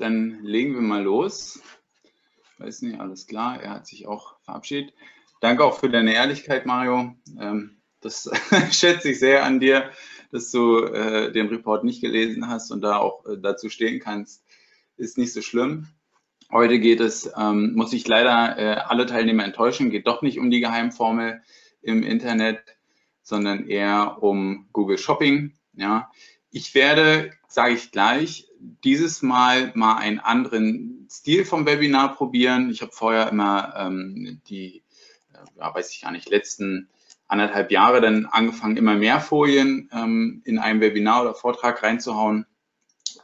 dann legen wir mal los. Weiß nicht, alles klar, er hat sich auch verabschiedet. Danke auch für deine Ehrlichkeit, Mario. Ähm, das schätze ich sehr an dir, dass du äh, den Report nicht gelesen hast und da auch äh, dazu stehen kannst. Ist nicht so schlimm. Heute geht es, ähm, muss ich leider äh, alle Teilnehmer enttäuschen, geht doch nicht um die Geheimformel im Internet, sondern eher um Google Shopping. Ja, ich werde, sage ich gleich, dieses Mal mal einen anderen Stil vom Webinar probieren. Ich habe vorher immer ähm, die, äh, ja, weiß ich gar nicht, letzten anderthalb Jahre dann angefangen, immer mehr Folien ähm, in einem Webinar oder Vortrag reinzuhauen.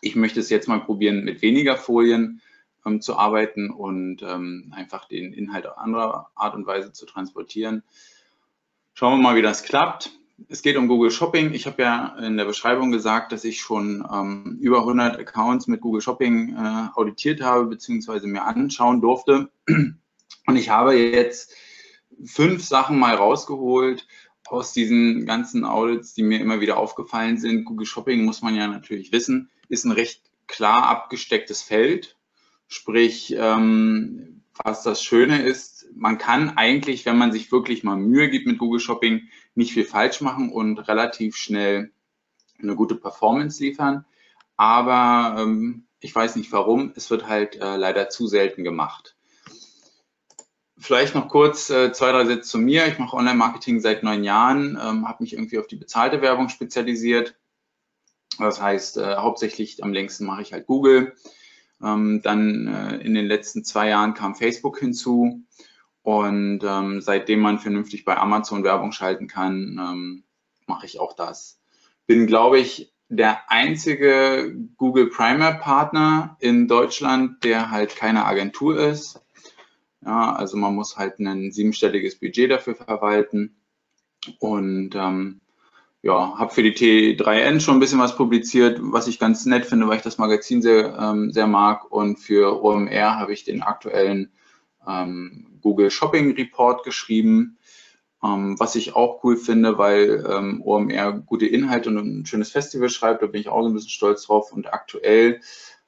Ich möchte es jetzt mal probieren, mit weniger Folien ähm, zu arbeiten und ähm, einfach den Inhalt auf andere Art und Weise zu transportieren. Schauen wir mal, wie das klappt es geht um Google Shopping. Ich habe ja in der Beschreibung gesagt, dass ich schon ähm, über 100 Accounts mit Google Shopping äh, auditiert habe, beziehungsweise mir anschauen durfte. Und ich habe jetzt fünf Sachen mal rausgeholt aus diesen ganzen Audits, die mir immer wieder aufgefallen sind. Google Shopping muss man ja natürlich wissen, ist ein recht klar abgestecktes Feld. Sprich, ähm, was das Schöne ist, man kann eigentlich, wenn man sich wirklich mal Mühe gibt mit Google Shopping, nicht viel falsch machen und relativ schnell eine gute Performance liefern. Aber ähm, ich weiß nicht warum, es wird halt äh, leider zu selten gemacht. Vielleicht noch kurz äh, zwei, drei Sätze zu mir. Ich mache Online-Marketing seit neun Jahren, ähm, habe mich irgendwie auf die bezahlte Werbung spezialisiert. Das heißt, äh, hauptsächlich am längsten mache ich halt Google. Ähm, dann äh, in den letzten zwei Jahren kam Facebook hinzu. Und ähm, seitdem man vernünftig bei Amazon Werbung schalten kann, ähm, mache ich auch das. Bin, glaube ich, der einzige Google Primer Partner in Deutschland, der halt keine Agentur ist. Ja, also man muss halt ein siebenstelliges Budget dafür verwalten. Und ähm, ja, habe für die T3N schon ein bisschen was publiziert, was ich ganz nett finde, weil ich das Magazin sehr, ähm, sehr mag. Und für OMR habe ich den aktuellen ähm, Google Shopping Report geschrieben, ähm, was ich auch cool finde, weil ähm, OMR gute Inhalte und ein schönes Festival schreibt. Da bin ich auch so ein bisschen stolz drauf. Und aktuell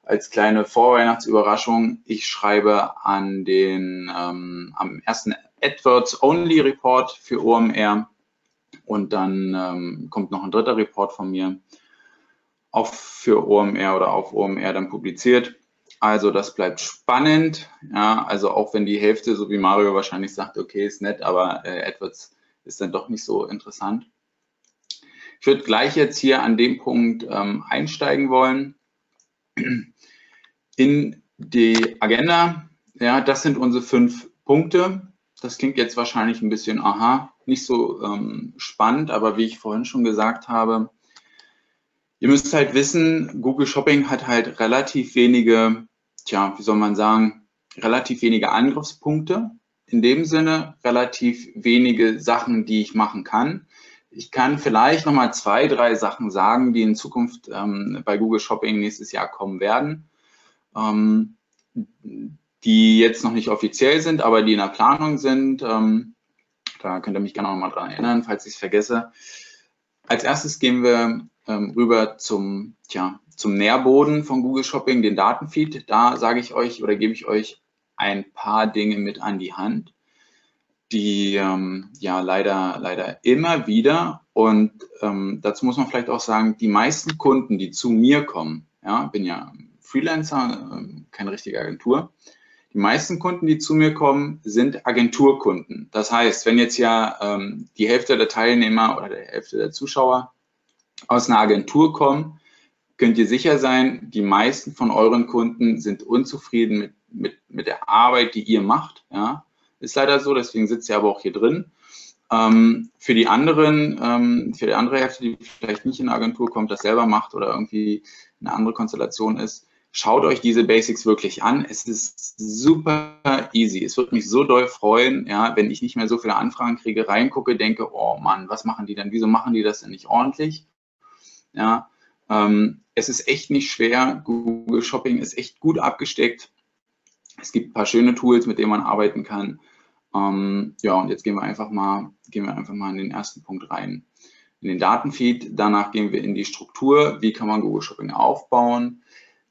als kleine Vorweihnachtsüberraschung, ich schreibe an den ähm, am ersten AdWords Only Report für OMR und dann ähm, kommt noch ein dritter Report von mir, auch für OMR oder auf OMR dann publiziert. Also das bleibt spannend. Ja, also auch wenn die Hälfte, so wie Mario wahrscheinlich sagt, okay, ist nett, aber äh, AdWords ist dann doch nicht so interessant. Ich würde gleich jetzt hier an dem Punkt ähm, einsteigen wollen. In die Agenda, ja, das sind unsere fünf Punkte. Das klingt jetzt wahrscheinlich ein bisschen, aha, nicht so ähm, spannend, aber wie ich vorhin schon gesagt habe, ihr müsst halt wissen, Google Shopping hat halt relativ wenige, tja, wie soll man sagen, relativ wenige Angriffspunkte. In dem Sinne relativ wenige Sachen, die ich machen kann. Ich kann vielleicht nochmal zwei, drei Sachen sagen, die in Zukunft ähm, bei Google Shopping nächstes Jahr kommen werden. Ähm, die jetzt noch nicht offiziell sind, aber die in der Planung sind. Ähm, da könnt ihr mich gerne noch mal dran erinnern, falls ich es vergesse. Als erstes gehen wir ähm, rüber zum, tja, zum Nährboden von Google Shopping, den Datenfeed. Da sage ich euch oder gebe ich euch ein paar Dinge mit an die Hand, die ähm, ja leider, leider immer wieder und ähm, dazu muss man vielleicht auch sagen, die meisten Kunden, die zu mir kommen, ja, bin ja Freelancer, äh, keine richtige Agentur, die meisten Kunden, die zu mir kommen, sind Agenturkunden. Das heißt, wenn jetzt ja ähm, die Hälfte der Teilnehmer oder die Hälfte der Zuschauer aus einer Agentur kommen, könnt ihr sicher sein, die meisten von euren Kunden sind unzufrieden mit, mit, mit der Arbeit, die ihr macht. Ja? Ist leider so, deswegen sitzt ihr aber auch hier drin. Ähm, für die anderen, ähm, für die andere Hälfte, die vielleicht nicht in eine Agentur kommt, das selber macht oder irgendwie eine andere Konstellation ist, schaut euch diese Basics wirklich an. Es ist super easy. Es wird mich so doll freuen, ja, wenn ich nicht mehr so viele Anfragen kriege, reingucke, denke, oh Mann, was machen die denn? Wieso machen die das denn nicht ordentlich? Ja, ähm, es ist echt nicht schwer. Google Shopping ist echt gut abgesteckt. Es gibt ein paar schöne Tools, mit denen man arbeiten kann. Ähm, ja, und jetzt gehen wir einfach mal, gehen wir einfach mal in den ersten Punkt rein. In den Datenfeed. Danach gehen wir in die Struktur. Wie kann man Google Shopping aufbauen?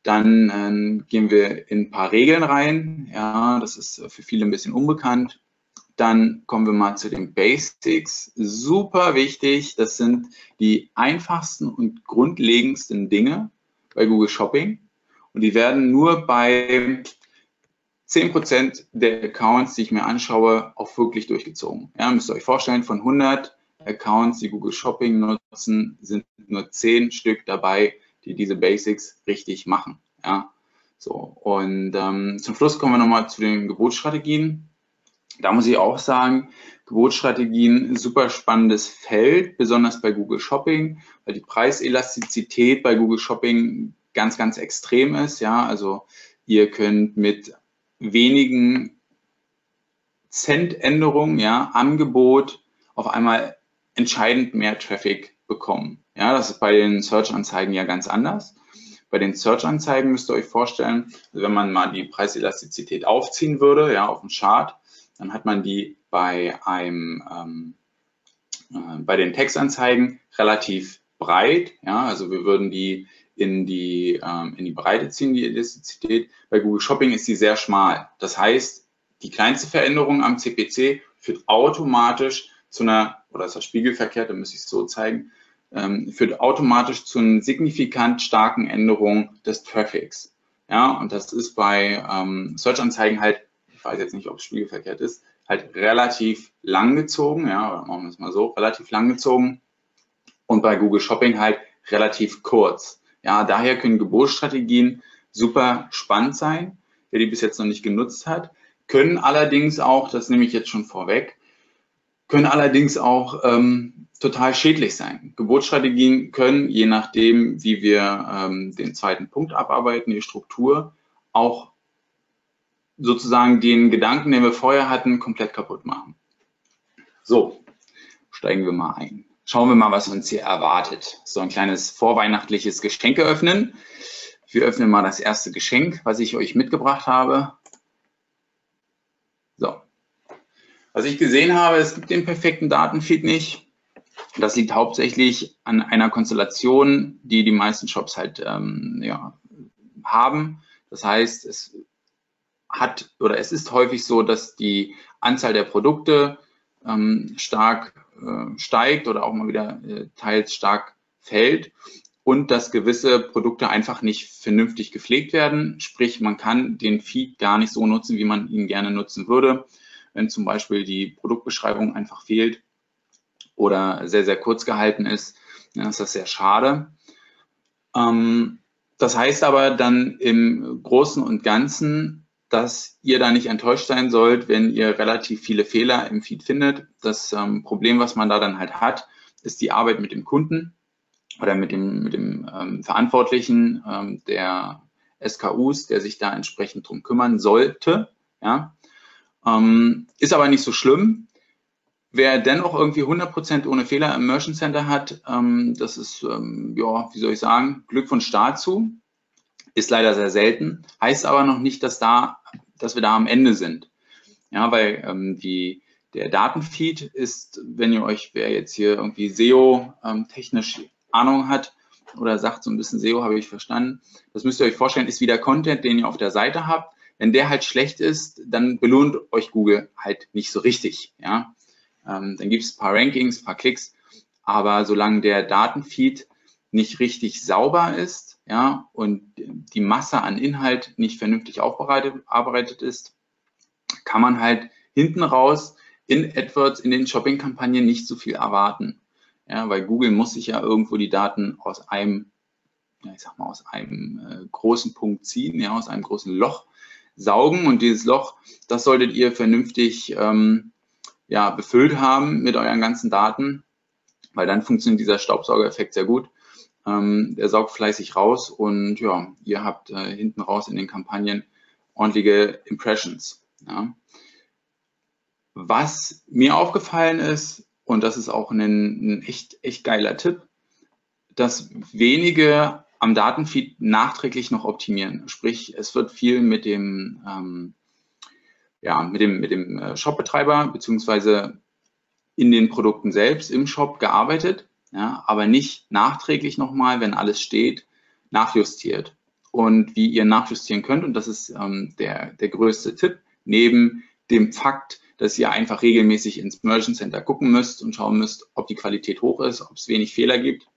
Dann äh, gehen wir in ein paar Regeln rein. Ja, das ist für viele ein bisschen unbekannt. Dann kommen wir mal zu den Basics. Super wichtig, das sind die einfachsten und grundlegendsten Dinge bei Google Shopping. Und die werden nur bei 10% der Accounts, die ich mir anschaue, auch wirklich durchgezogen. Ja, müsst ihr euch vorstellen, von 100 Accounts, die Google Shopping nutzen, sind nur 10 Stück dabei, die diese Basics richtig machen. Ja, so. Und ähm, zum Schluss kommen wir nochmal zu den Gebotsstrategien. Da muss ich auch sagen, Gebotsstrategien, super spannendes Feld, besonders bei Google Shopping, weil die Preiselastizität bei Google Shopping ganz, ganz extrem ist. Ja, also ihr könnt mit wenigen Centänderungen, ja, Angebot auf einmal entscheidend mehr Traffic bekommen. Ja, das ist bei den Search-Anzeigen ja ganz anders. Bei den Search-Anzeigen müsst ihr euch vorstellen, wenn man mal die Preiselastizität aufziehen würde, ja, auf dem Chart, dann hat man die bei einem, ähm, äh, bei den Textanzeigen relativ breit, ja, also wir würden die in die, ähm, in die Breite ziehen, die Elastizität. Bei Google Shopping ist sie sehr schmal. Das heißt, die kleinste Veränderung am CPC führt automatisch zu einer, oder ist das spiegelverkehrt, da müsste ich es so zeigen, ähm, führt automatisch zu einer signifikant starken Änderung des Traffics. Ja, und das ist bei ähm, Search-Anzeigen halt, weiß jetzt nicht, ob es spiegelverkehrt ist, halt relativ lang gezogen, ja, machen wir es mal so, relativ lang gezogen und bei Google Shopping halt relativ kurz. Ja, daher können Gebotsstrategien super spannend sein, wer die bis jetzt noch nicht genutzt hat, können allerdings auch, das nehme ich jetzt schon vorweg, können allerdings auch ähm, total schädlich sein. Gebotsstrategien können, je nachdem, wie wir ähm, den zweiten Punkt abarbeiten, die Struktur, auch sozusagen den Gedanken, den wir vorher hatten, komplett kaputt machen. So, steigen wir mal ein. Schauen wir mal, was uns hier erwartet. So ein kleines vorweihnachtliches Geschenk öffnen. Wir öffnen mal das erste Geschenk, was ich euch mitgebracht habe. So. Was ich gesehen habe, es gibt den perfekten Datenfeed nicht. Das liegt hauptsächlich an einer Konstellation, die die meisten Shops halt ähm, ja, haben. Das heißt, es hat oder es ist häufig so, dass die Anzahl der Produkte ähm, stark äh, steigt oder auch mal wieder äh, teils stark fällt und dass gewisse Produkte einfach nicht vernünftig gepflegt werden. Sprich, man kann den Feed gar nicht so nutzen, wie man ihn gerne nutzen würde. Wenn zum Beispiel die Produktbeschreibung einfach fehlt oder sehr, sehr kurz gehalten ist, dann ist das sehr schade. Ähm, das heißt aber dann im Großen und Ganzen dass ihr da nicht enttäuscht sein sollt, wenn ihr relativ viele Fehler im Feed findet. Das ähm, Problem, was man da dann halt hat, ist die Arbeit mit dem Kunden oder mit dem, mit dem ähm, Verantwortlichen ähm, der SKUs, der sich da entsprechend drum kümmern sollte. Ja? Ähm, ist aber nicht so schlimm. Wer dennoch irgendwie 100% ohne Fehler im Merchant Center hat, ähm, das ist, ähm, ja, wie soll ich sagen, Glückwunsch dazu. Ist leider sehr selten, heißt aber noch nicht, dass, da, dass wir da am Ende sind. Ja, weil ähm, die, der Datenfeed ist, wenn ihr euch, wer jetzt hier irgendwie SEO-technisch ähm, Ahnung hat oder sagt so ein bisschen SEO, habe ich verstanden, das müsst ihr euch vorstellen, ist wie der Content, den ihr auf der Seite habt. Wenn der halt schlecht ist, dann belohnt euch Google halt nicht so richtig. Ja? Ähm, dann gibt es ein paar Rankings, ein paar Klicks, aber solange der Datenfeed nicht richtig sauber ist, ja, und die Masse an Inhalt nicht vernünftig aufbereitet ist, kann man halt hinten raus in AdWords, in den Shopping-Kampagnen nicht so viel erwarten. Ja, weil Google muss sich ja irgendwo die Daten aus einem, ja, ich sag mal, aus einem äh, großen Punkt ziehen, ja, aus einem großen Loch saugen und dieses Loch, das solltet ihr vernünftig ähm, ja, befüllt haben mit euren ganzen Daten, weil dann funktioniert dieser Staubsaugereffekt sehr gut Ähm, der saugt fleißig raus und ja, ihr habt äh, hinten raus in den Kampagnen ordentliche Impressions. Ja. Was mir aufgefallen ist, und das ist auch ein, ein echt, echt geiler Tipp, dass wenige am Datenfeed nachträglich noch optimieren. Sprich, es wird viel mit dem, ähm, ja, mit dem, mit dem äh, Shopbetreiber beziehungsweise in den Produkten selbst im Shop gearbeitet, ja, aber nicht nachträglich nochmal, wenn alles steht, nachjustiert. Und wie ihr nachjustieren könnt, und das ist ähm, der, der größte Tipp, neben dem Fakt, dass ihr einfach regelmäßig ins Merchant Center gucken müsst und schauen müsst, ob die Qualität hoch ist, ob es wenig Fehler gibt.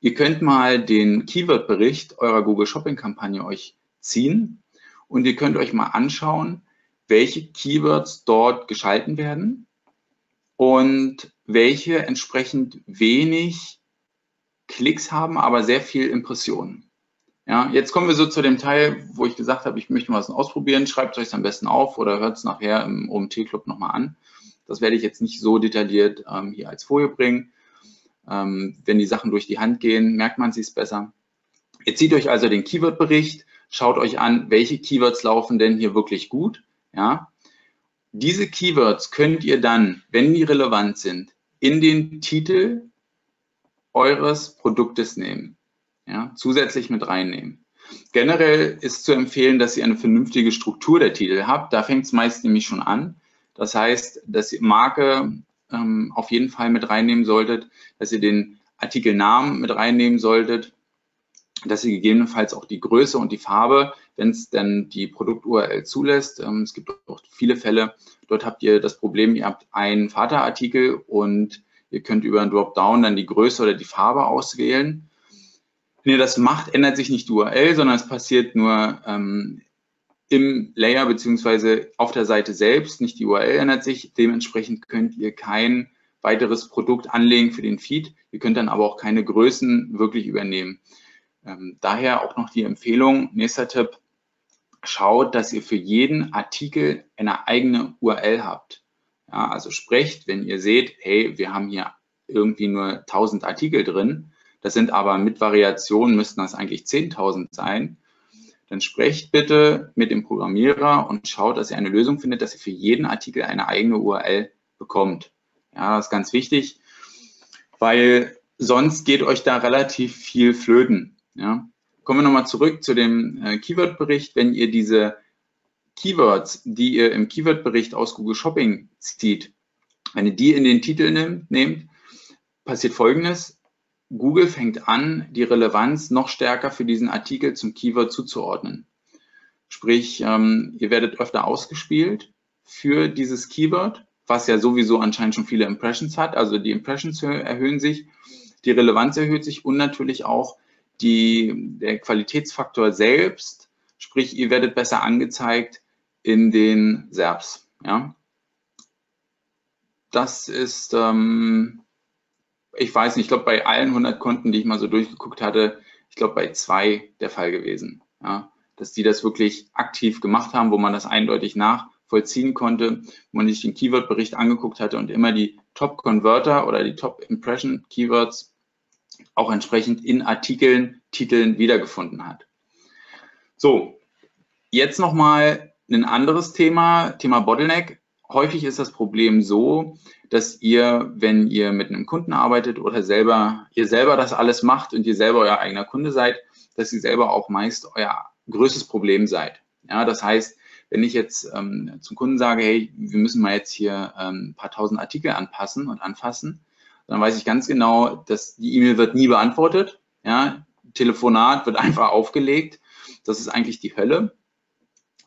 Ihr könnt mal den Keyword-Bericht eurer Google Shopping-Kampagne euch ziehen und ihr könnt euch mal anschauen, welche Keywords dort geschalten werden und welche entsprechend wenig Klicks haben, aber sehr viel Impressionen. Ja, jetzt kommen wir so zu dem Teil, wo ich gesagt habe, ich möchte mal was ausprobieren. Schreibt es euch am besten auf oder hört es nachher im OMT-Club nochmal an. Das werde ich jetzt nicht so detailliert ähm, hier als Folie bringen. Ähm, wenn die Sachen durch die Hand gehen, merkt man sich besser. Ihr zieht euch also den Keyword-Bericht, schaut euch an, welche Keywords laufen denn hier wirklich gut. Ja, diese Keywords könnt ihr dann, wenn die relevant sind, in den Titel eures Produktes nehmen ja, zusätzlich mit reinnehmen. Generell ist zu empfehlen, dass ihr eine vernünftige Struktur der Titel habt. Da fängt es meist nämlich schon an. Das heißt, dass ihr Marke ähm, auf jeden Fall mit reinnehmen solltet, dass ihr den Artikelnamen mit reinnehmen solltet, dass ihr gegebenenfalls auch die Größe und die Farbe, wenn es denn die Produkt-URL zulässt. Ähm, es gibt auch viele Fälle, dort habt ihr das Problem, ihr habt einen Vaterartikel und ihr könnt über einen Dropdown dann die Größe oder die Farbe auswählen. Wenn ihr das macht, ändert sich nicht die URL, sondern es passiert nur ähm, im Layer beziehungsweise auf der Seite selbst. Nicht die URL ändert sich. Dementsprechend könnt ihr kein weiteres Produkt anlegen für den Feed. Ihr könnt dann aber auch keine Größen wirklich übernehmen. Ähm, daher auch noch die Empfehlung, nächster Tipp, schaut, dass ihr für jeden Artikel eine eigene URL habt. Ja, also sprecht, wenn ihr seht, hey, wir haben hier irgendwie nur 1000 Artikel drin, das sind aber mit Variationen müssten das eigentlich 10.000 sein. Dann sprecht bitte mit dem Programmierer und schaut, dass ihr eine Lösung findet, dass ihr für jeden Artikel eine eigene URL bekommt. Ja, das ist ganz wichtig, weil sonst geht euch da relativ viel flöten. Ja. Kommen wir nochmal zurück zu dem äh, Keyword-Bericht. Wenn ihr diese Keywords, die ihr im Keyword-Bericht aus Google Shopping zieht, wenn ihr die in den Titel nehmt, nehmt passiert Folgendes. Google fängt an, die Relevanz noch stärker für diesen Artikel zum Keyword zuzuordnen. Sprich, ähm, ihr werdet öfter ausgespielt für dieses Keyword, was ja sowieso anscheinend schon viele Impressions hat. Also die Impressions erhöhen sich, die Relevanz erhöht sich und natürlich auch die, der Qualitätsfaktor selbst. Sprich, ihr werdet besser angezeigt in den SERPs. Ja? Das ist ähm, ich weiß nicht, ich glaube, bei allen 100 Konten, die ich mal so durchgeguckt hatte, ich glaube, bei zwei der Fall gewesen. Ja, dass die das wirklich aktiv gemacht haben, wo man das eindeutig nachvollziehen konnte, wo man sich den Keyword-Bericht angeguckt hatte und immer die Top-Converter oder die Top-Impression-Keywords auch entsprechend in Artikeln, Titeln wiedergefunden hat. So, jetzt nochmal ein anderes Thema, Thema Bottleneck. Häufig ist das Problem so, dass ihr, wenn ihr mit einem Kunden arbeitet oder selber, ihr selber das alles macht und ihr selber euer eigener Kunde seid, dass ihr selber auch meist euer größtes Problem seid. Ja, das heißt, wenn ich jetzt ähm, zum Kunden sage, hey, wir müssen mal jetzt hier ähm, ein paar tausend Artikel anpassen und anfassen, dann weiß ich ganz genau, dass die E-Mail wird nie beantwortet. Ja, Telefonat wird einfach aufgelegt. Das ist eigentlich die Hölle.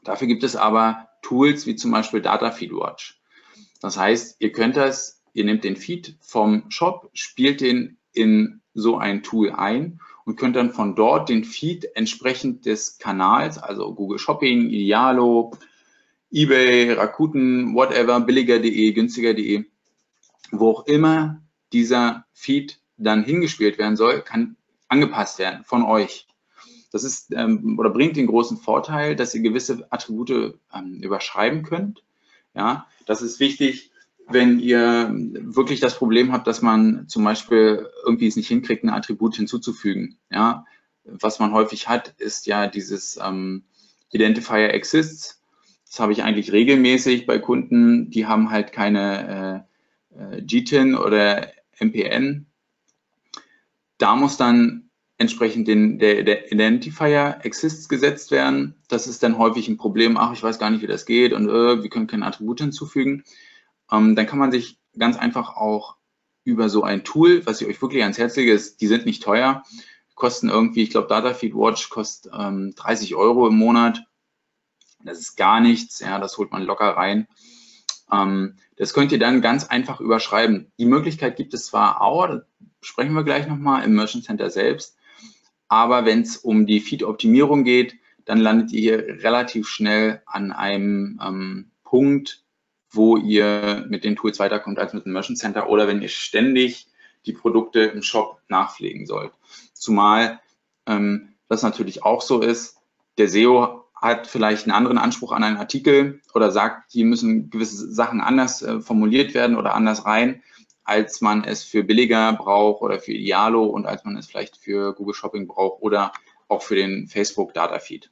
Dafür gibt es aber Tools wie zum Beispiel Data Feed Watch. Das heißt, ihr könnt das, ihr nehmt den Feed vom Shop, spielt den in so ein Tool ein und könnt dann von dort den Feed entsprechend des Kanals, also Google Shopping, Idealo, eBay, Rakuten, whatever, billiger.de, günstiger.de, wo auch immer dieser Feed dann hingespielt werden soll, kann angepasst werden von euch. Das ist ähm, oder bringt den großen Vorteil, dass ihr gewisse Attribute ähm, überschreiben könnt ja, das ist wichtig, wenn ihr wirklich das Problem habt, dass man zum Beispiel irgendwie es nicht hinkriegt, ein Attribut hinzuzufügen. Ja, was man häufig hat, ist ja dieses ähm, Identifier Exists. Das habe ich eigentlich regelmäßig bei Kunden, die haben halt keine äh, äh GTIN oder MPN. Da muss dann entsprechend den, der, der Identifier Exists gesetzt werden. Das ist dann häufig ein Problem. Ach, ich weiß gar nicht, wie das geht und äh, wir können keine Attribute hinzufügen. Ähm, dann kann man sich ganz einfach auch über so ein Tool, was ich euch wirklich ans Herz lege, ist, die sind nicht teuer, kosten irgendwie, ich glaube, Datafeed Watch kostet ähm, 30 Euro im Monat. Das ist gar nichts, ja, das holt man locker rein. Ähm, das könnt ihr dann ganz einfach überschreiben. Die Möglichkeit gibt es zwar auch, da sprechen wir gleich nochmal im Merchant Center selbst, aber wenn es um die Feed-Optimierung geht, dann landet ihr hier relativ schnell an einem ähm, Punkt, wo ihr mit den Tools weiterkommt als mit dem Merchant Center oder wenn ihr ständig die Produkte im Shop nachpflegen sollt. Zumal ähm, das natürlich auch so ist, der SEO hat vielleicht einen anderen Anspruch an einen Artikel oder sagt, hier müssen gewisse Sachen anders äh, formuliert werden oder anders rein, als man es für billiger braucht oder für Idealo und als man es vielleicht für Google Shopping braucht oder auch für den Facebook Data Feed.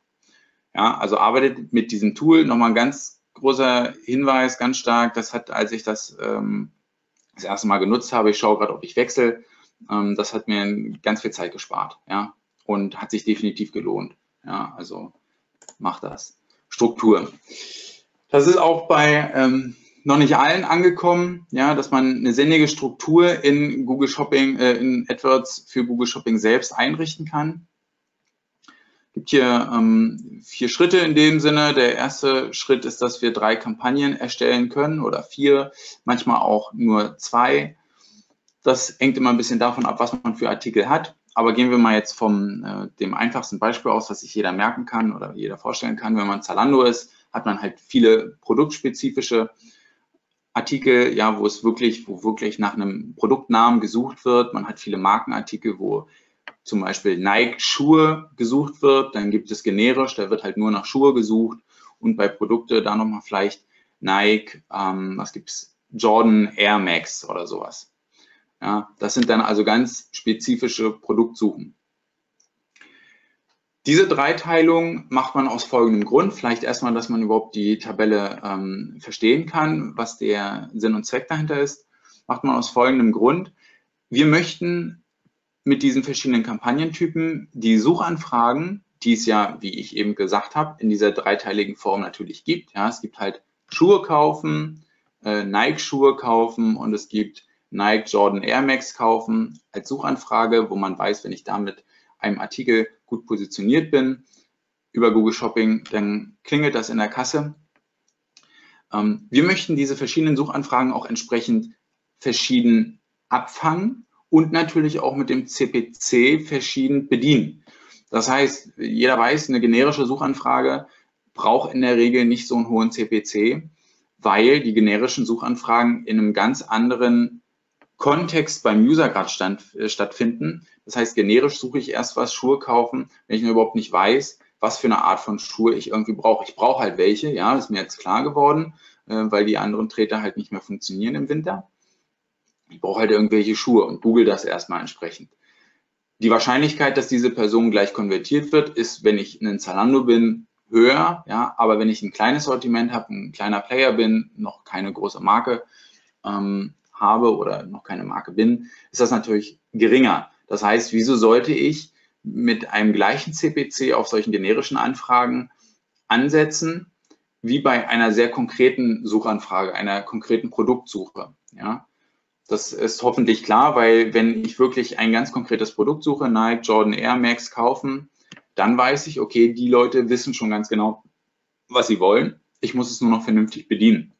Ja, also arbeitet mit diesem Tool. Nochmal ein ganz großer Hinweis, ganz stark. Das hat, als ich das ähm, das erste Mal genutzt habe, ich schaue gerade, ob ich wechsle, ähm, das hat mir ganz viel Zeit gespart, ja, und hat sich definitiv gelohnt. Ja, also macht das. Struktur. Das ist auch bei ähm, noch nicht allen angekommen, ja, dass man eine sinnige Struktur in Google Shopping, äh, in AdWords für Google Shopping selbst einrichten kann. Es gibt hier ähm, vier Schritte in dem Sinne. Der erste Schritt ist, dass wir drei Kampagnen erstellen können oder vier, manchmal auch nur zwei. Das hängt immer ein bisschen davon ab, was man für Artikel hat. Aber gehen wir mal jetzt vom äh, dem einfachsten Beispiel aus, was sich jeder merken kann oder jeder vorstellen kann. Wenn man Zalando ist, hat man halt viele produktspezifische Artikel, ja, wo es wirklich, wo wirklich nach einem Produktnamen gesucht wird. Man hat viele Markenartikel, wo zum Beispiel Nike Schuhe gesucht wird, dann gibt es generisch, da wird halt nur nach Schuhe gesucht und bei Produkte da nochmal vielleicht Nike, ähm, was gibt's, Jordan Air Max oder sowas. Ja, das sind dann also ganz spezifische Produktsuchen. Diese Dreiteilung macht man aus folgendem Grund. Vielleicht erstmal, dass man überhaupt die Tabelle ähm, verstehen kann, was der Sinn und Zweck dahinter ist. Macht man aus folgendem Grund. Wir möchten mit diesen verschiedenen Kampagnentypen die Suchanfragen, die es ja, wie ich eben gesagt habe, in dieser dreiteiligen Form natürlich gibt. Ja, es gibt halt Schuhe kaufen, äh, Nike-Schuhe kaufen und es gibt Nike Jordan Air Max kaufen als Suchanfrage, wo man weiß, wenn ich damit einem Artikel gut positioniert bin über Google Shopping, dann klingelt das in der Kasse. Ähm, wir möchten diese verschiedenen Suchanfragen auch entsprechend verschieden abfangen und natürlich auch mit dem CPC verschieden bedienen. Das heißt, jeder weiß, eine generische Suchanfrage braucht in der Regel nicht so einen hohen CPC, weil die generischen Suchanfragen in einem ganz anderen Kontext beim User gerade äh, stattfinden. Das heißt, generisch suche ich erst was, Schuhe kaufen, wenn ich überhaupt nicht weiß, was für eine Art von Schuhe ich irgendwie brauche. Ich brauche halt welche, ja, ist mir jetzt klar geworden, äh, weil die anderen Treter halt nicht mehr funktionieren im Winter ich brauche halt irgendwelche Schuhe und google das erstmal entsprechend. Die Wahrscheinlichkeit, dass diese Person gleich konvertiert wird, ist, wenn ich ein Zalando bin, höher. Ja, aber wenn ich ein kleines Sortiment habe, ein kleiner Player bin, noch keine große Marke ähm, habe oder noch keine Marke bin, ist das natürlich geringer. Das heißt, wieso sollte ich mit einem gleichen CPC auf solchen generischen Anfragen ansetzen, wie bei einer sehr konkreten Suchanfrage, einer konkreten Produktsuche? Ja, das ist hoffentlich klar, weil wenn ich wirklich ein ganz konkretes Produkt suche, Nike Jordan Air Max kaufen, dann weiß ich, okay, die Leute wissen schon ganz genau, was sie wollen. Ich muss es nur noch vernünftig bedienen.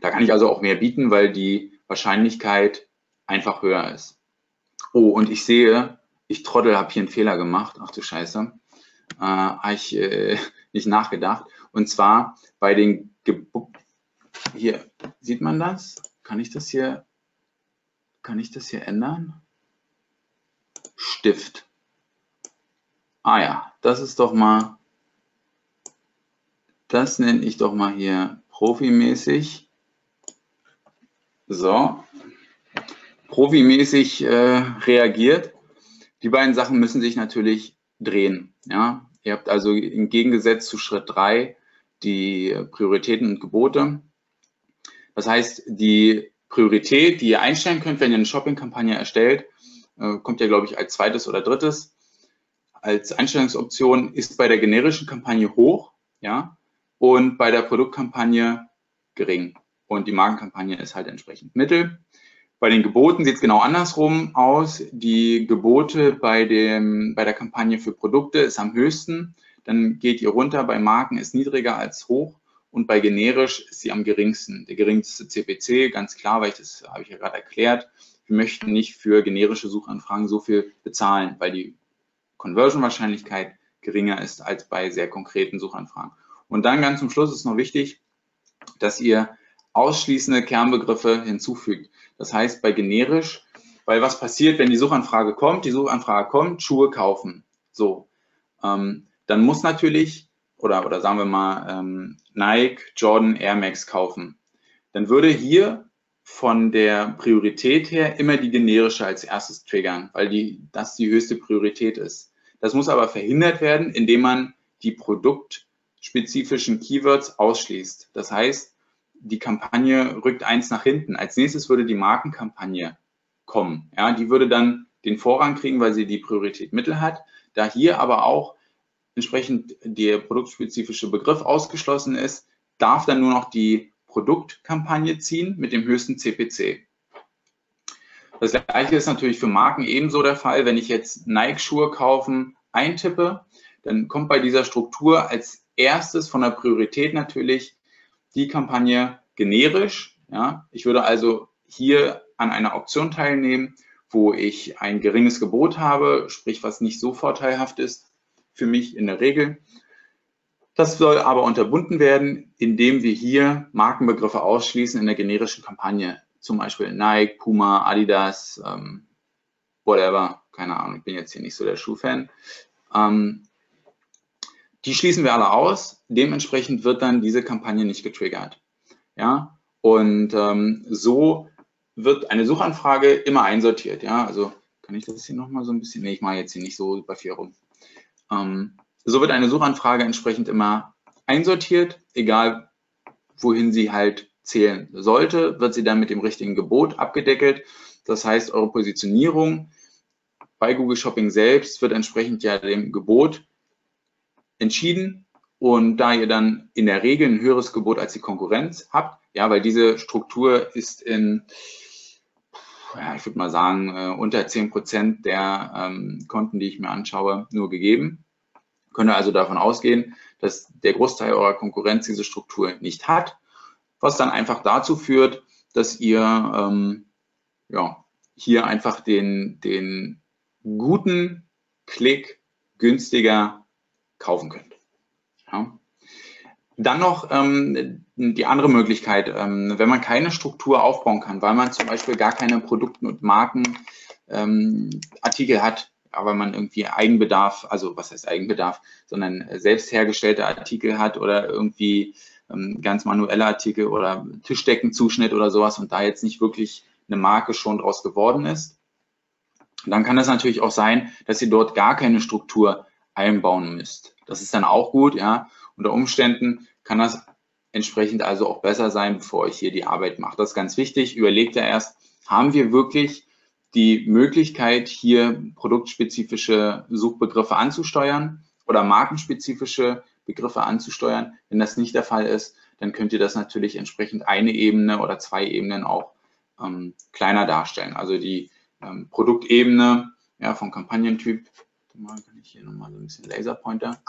Da kann ich also auch mehr bieten, weil die Wahrscheinlichkeit einfach höher ist. Oh, und ich sehe, ich Trottel habe hier einen Fehler gemacht. Ach du Scheiße. Äh, habe ich äh, nicht nachgedacht. Und zwar bei den Ge hier, sieht man das? Kann ich das hier, kann ich das hier ändern? Stift. Ah ja, das ist doch mal, das nenne ich doch mal hier profimäßig. So, profimäßig äh, reagiert. Die beiden Sachen müssen sich natürlich drehen. Ja? Ihr habt also im Gegensatz zu Schritt 3 die Prioritäten und Gebote. Das heißt, die Priorität, die ihr einstellen könnt, wenn ihr eine Shopping-Kampagne erstellt, äh, kommt ja, glaube ich, als zweites oder drittes als Einstellungsoption, ist bei der generischen Kampagne hoch, ja, und bei der Produktkampagne gering. Und die Markenkampagne ist halt entsprechend mittel. Bei den Geboten sieht es genau andersrum aus. Die Gebote bei, dem, bei der Kampagne für Produkte ist am höchsten. Dann geht ihr runter. Bei Marken ist niedriger als hoch. Und bei generisch ist sie am geringsten. Der geringste CPC, ganz klar, weil ich das habe ich ja gerade erklärt. Wir möchten nicht für generische Suchanfragen so viel bezahlen, weil die Conversion-Wahrscheinlichkeit geringer ist als bei sehr konkreten Suchanfragen. Und dann ganz zum Schluss ist noch wichtig, dass ihr ausschließende Kernbegriffe hinzufügt. Das heißt, bei generisch, weil was passiert, wenn die Suchanfrage kommt, die Suchanfrage kommt, Schuhe kaufen. So, ähm, dann muss natürlich, oder, oder sagen wir mal, ähm, Nike, Jordan, Air Max kaufen. Dann würde hier von der Priorität her immer die generische als erstes triggern, weil die, das die höchste Priorität ist. Das muss aber verhindert werden, indem man die produktspezifischen Keywords ausschließt. Das heißt, die Kampagne rückt eins nach hinten. Als nächstes würde die Markenkampagne kommen. Ja, die würde dann den Vorrang kriegen, weil sie die Priorität Mittel hat. Da hier aber auch entsprechend der produktspezifische Begriff ausgeschlossen ist, darf dann nur noch die Produktkampagne ziehen mit dem höchsten CPC. Das gleiche ist natürlich für Marken ebenso der Fall. Wenn ich jetzt Nike-Schuhe kaufen eintippe, dann kommt bei dieser Struktur als erstes von der Priorität natürlich die Kampagne generisch. Ja, ich würde also hier an einer Auktion teilnehmen, wo ich ein geringes Gebot habe, sprich was nicht so vorteilhaft ist für mich in der Regel. Das soll aber unterbunden werden, indem wir hier Markenbegriffe ausschließen in der generischen Kampagne. Zum Beispiel Nike, Puma, Adidas, ähm, whatever. Keine Ahnung, ich bin jetzt hier nicht so der Schuhfan. Ähm, die schließen wir alle aus. Dementsprechend wird dann diese Kampagne nicht getriggert. Ja, und ähm, so wird eine Suchanfrage immer einsortiert. Ja, also kann ich das hier nochmal so ein bisschen, nee, ich mache jetzt hier nicht so super viel rum. Ähm, so wird eine Suchanfrage entsprechend immer einsortiert, egal wohin sie halt zählen sollte, wird sie dann mit dem richtigen Gebot abgedeckelt. Das heißt, eure Positionierung bei Google Shopping selbst wird entsprechend ja dem Gebot entschieden. Und da ihr dann in der Regel ein höheres Gebot als die Konkurrenz habt, ja, weil diese Struktur ist in, ja, ich würde mal sagen, äh, unter 10 Prozent der ähm, Konten, die ich mir anschaue, nur gegeben. Könnt ihr also davon ausgehen, dass der Großteil eurer Konkurrenz diese Struktur nicht hat, was dann einfach dazu führt, dass ihr ähm, ja, hier einfach den, den guten Klick günstiger kaufen könnt. Ja. Dann noch ähm, die andere Möglichkeit, ähm, wenn man keine Struktur aufbauen kann, weil man zum Beispiel gar keine Produkte und Markenartikel ähm, hat, aber man irgendwie Eigenbedarf, also was heißt Eigenbedarf, sondern selbst hergestellte Artikel hat oder irgendwie ähm, ganz manuelle Artikel oder Tischdeckenzuschnitt oder sowas und da jetzt nicht wirklich eine Marke schon draus geworden ist. dann kann es natürlich auch sein, dass ihr dort gar keine Struktur einbauen müsst. Das ist dann auch gut, ja. Unter Umständen kann das entsprechend also auch besser sein, bevor ich hier die Arbeit mache. Das ist ganz wichtig. Überlegt ja erst, haben wir wirklich die Möglichkeit, hier produktspezifische Suchbegriffe anzusteuern oder markenspezifische Begriffe anzusteuern. Wenn das nicht der Fall ist, dann könnt ihr das natürlich entsprechend eine Ebene oder zwei Ebenen auch ähm, kleiner darstellen. Also die ähm, Produktebene ja, vom Kampagnentyp, mal kann ich hier nochmal so ein bisschen Laserpointer,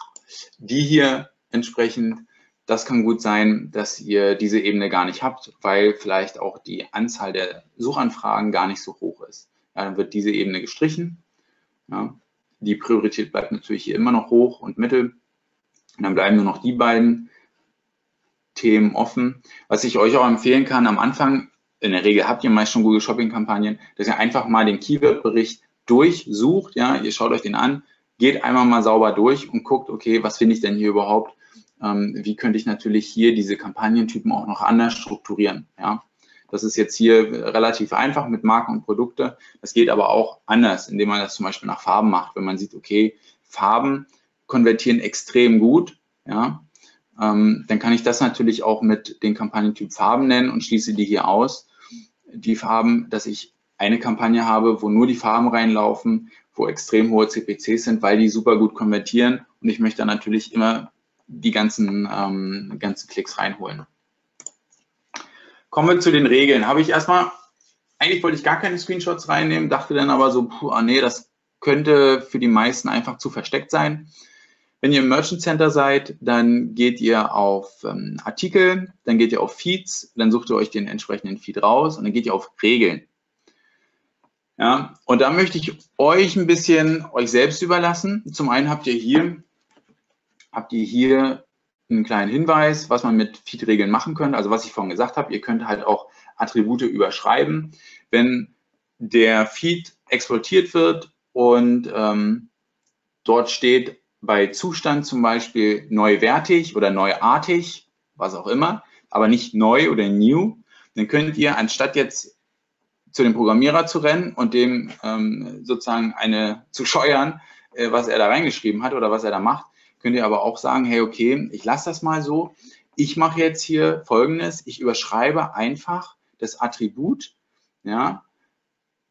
die hier entsprechend, das kann gut sein, dass ihr diese Ebene gar nicht habt, weil vielleicht auch die Anzahl der Suchanfragen gar nicht so hoch ist ja, dann wird diese Ebene gestrichen. Ja. Die Priorität bleibt natürlich hier immer noch hoch und mittel. Und dann bleiben nur noch die beiden Themen offen. Was ich euch auch empfehlen kann, am Anfang, in der Regel habt ihr meist schon Google Shopping Kampagnen, dass ihr einfach mal den Keyword-Bericht durchsucht. Ja, ihr schaut euch den an, geht einmal mal sauber durch und guckt, okay, was finde ich denn hier überhaupt? Ähm, wie könnte ich natürlich hier diese Kampagnentypen auch noch anders strukturieren? Ja, Das ist jetzt hier relativ einfach mit Marken und Produkte. Das geht aber auch anders, indem man das zum Beispiel nach Farben macht. Wenn man sieht, okay, Farben konvertieren extrem gut, ja, ähm, dann kann ich das natürlich auch mit den Kampagnentyp Farben nennen und schließe die hier aus. Die Farben, dass ich eine Kampagne habe, wo nur die Farben reinlaufen, wo extrem hohe CPCs sind, weil die super gut konvertieren und ich möchte natürlich immer die ganzen, ähm, ganzen Klicks reinholen. Kommen wir zu den Regeln. Habe ich erstmal, eigentlich wollte ich gar keine Screenshots reinnehmen, dachte dann aber so, puh, ah nee, das könnte für die meisten einfach zu versteckt sein. Wenn ihr im Merchant Center seid, dann geht ihr auf ähm, Artikel, dann geht ihr auf Feeds, dann sucht ihr euch den entsprechenden Feed raus und dann geht ihr auf Regeln. Ja, und da möchte ich euch ein bisschen euch selbst überlassen. Zum einen habt ihr hier, habt ihr hier einen kleinen Hinweis, was man mit Feed-Regeln machen könnte. Also was ich vorhin gesagt habe, ihr könnt halt auch Attribute überschreiben. Wenn der Feed exportiert wird und ähm, dort steht bei Zustand zum Beispiel neuwertig oder neuartig, was auch immer, aber nicht neu oder new, dann könnt ihr anstatt jetzt zu dem Programmierer zu rennen und dem ähm, sozusagen eine zu scheuern, äh, was er da reingeschrieben hat oder was er da macht, könnt ihr aber auch sagen, hey, okay, ich lasse das mal so. Ich mache jetzt hier Folgendes, ich überschreibe einfach das Attribut ja,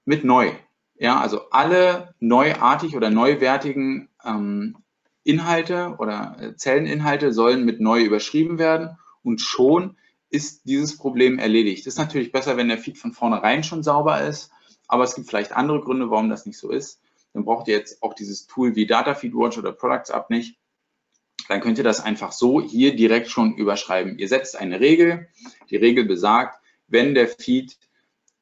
mit neu. Ja, also alle neuartig oder neuwertigen ähm, Inhalte oder äh, Zelleninhalte sollen mit neu überschrieben werden und schon ist dieses Problem erledigt. Ist natürlich besser, wenn der Feed von vornherein schon sauber ist, aber es gibt vielleicht andere Gründe, warum das nicht so ist. Dann braucht ihr jetzt auch dieses Tool wie Data Feed Watch oder Products Up nicht. Dann könnt ihr das einfach so hier direkt schon überschreiben. Ihr setzt eine Regel. Die Regel besagt, wenn der Feed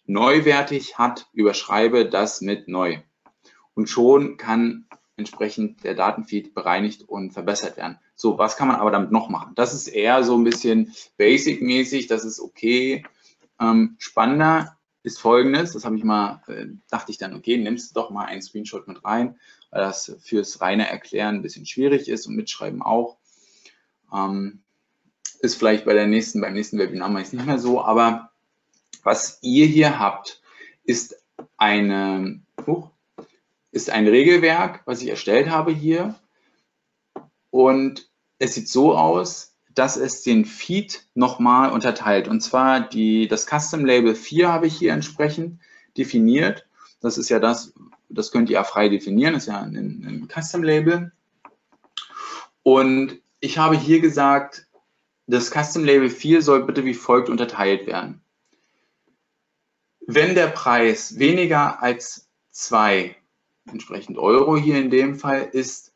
neuwertig hat, überschreibe das mit neu. Und schon kann entsprechend der Datenfeed bereinigt und verbessert werden. So, was kann man aber damit noch machen? Das ist eher so ein bisschen basic-mäßig, das ist okay. Ähm, spannender ist folgendes, das habe ich mal, äh, dachte ich dann, okay, nimmst du doch mal einen Screenshot mit rein, weil das fürs reine Erklären ein bisschen schwierig ist und mitschreiben auch. Ähm, ist vielleicht bei der nächsten, beim nächsten Webinar mal nicht mehr so, aber was ihr hier habt, ist eine, uh, ist ein Regelwerk, was ich erstellt habe hier. Und es sieht so aus, dass es den Feed nochmal unterteilt. Und zwar die, das Custom Label 4 habe ich hier entsprechend definiert. Das ist ja das, das könnt ihr ja frei definieren, das ist ja ein, ein Custom Label. Und ich habe hier gesagt, das Custom Label 4 soll bitte wie folgt unterteilt werden. Wenn der Preis weniger als 2 entsprechend Euro hier in dem Fall ist,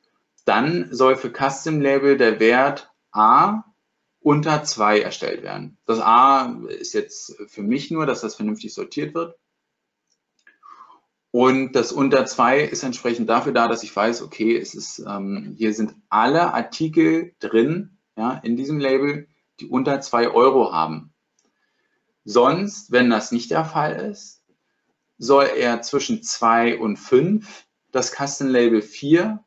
dann soll für Custom Label der Wert A unter 2 erstellt werden. Das A ist jetzt für mich nur, dass das vernünftig sortiert wird. Und das unter 2 ist entsprechend dafür da, dass ich weiß, okay, es ist, ähm, hier sind alle Artikel drin ja, in diesem Label, die unter 2 Euro haben. Sonst, wenn das nicht der Fall ist, soll er zwischen 2 und 5 das Kastenlabel 4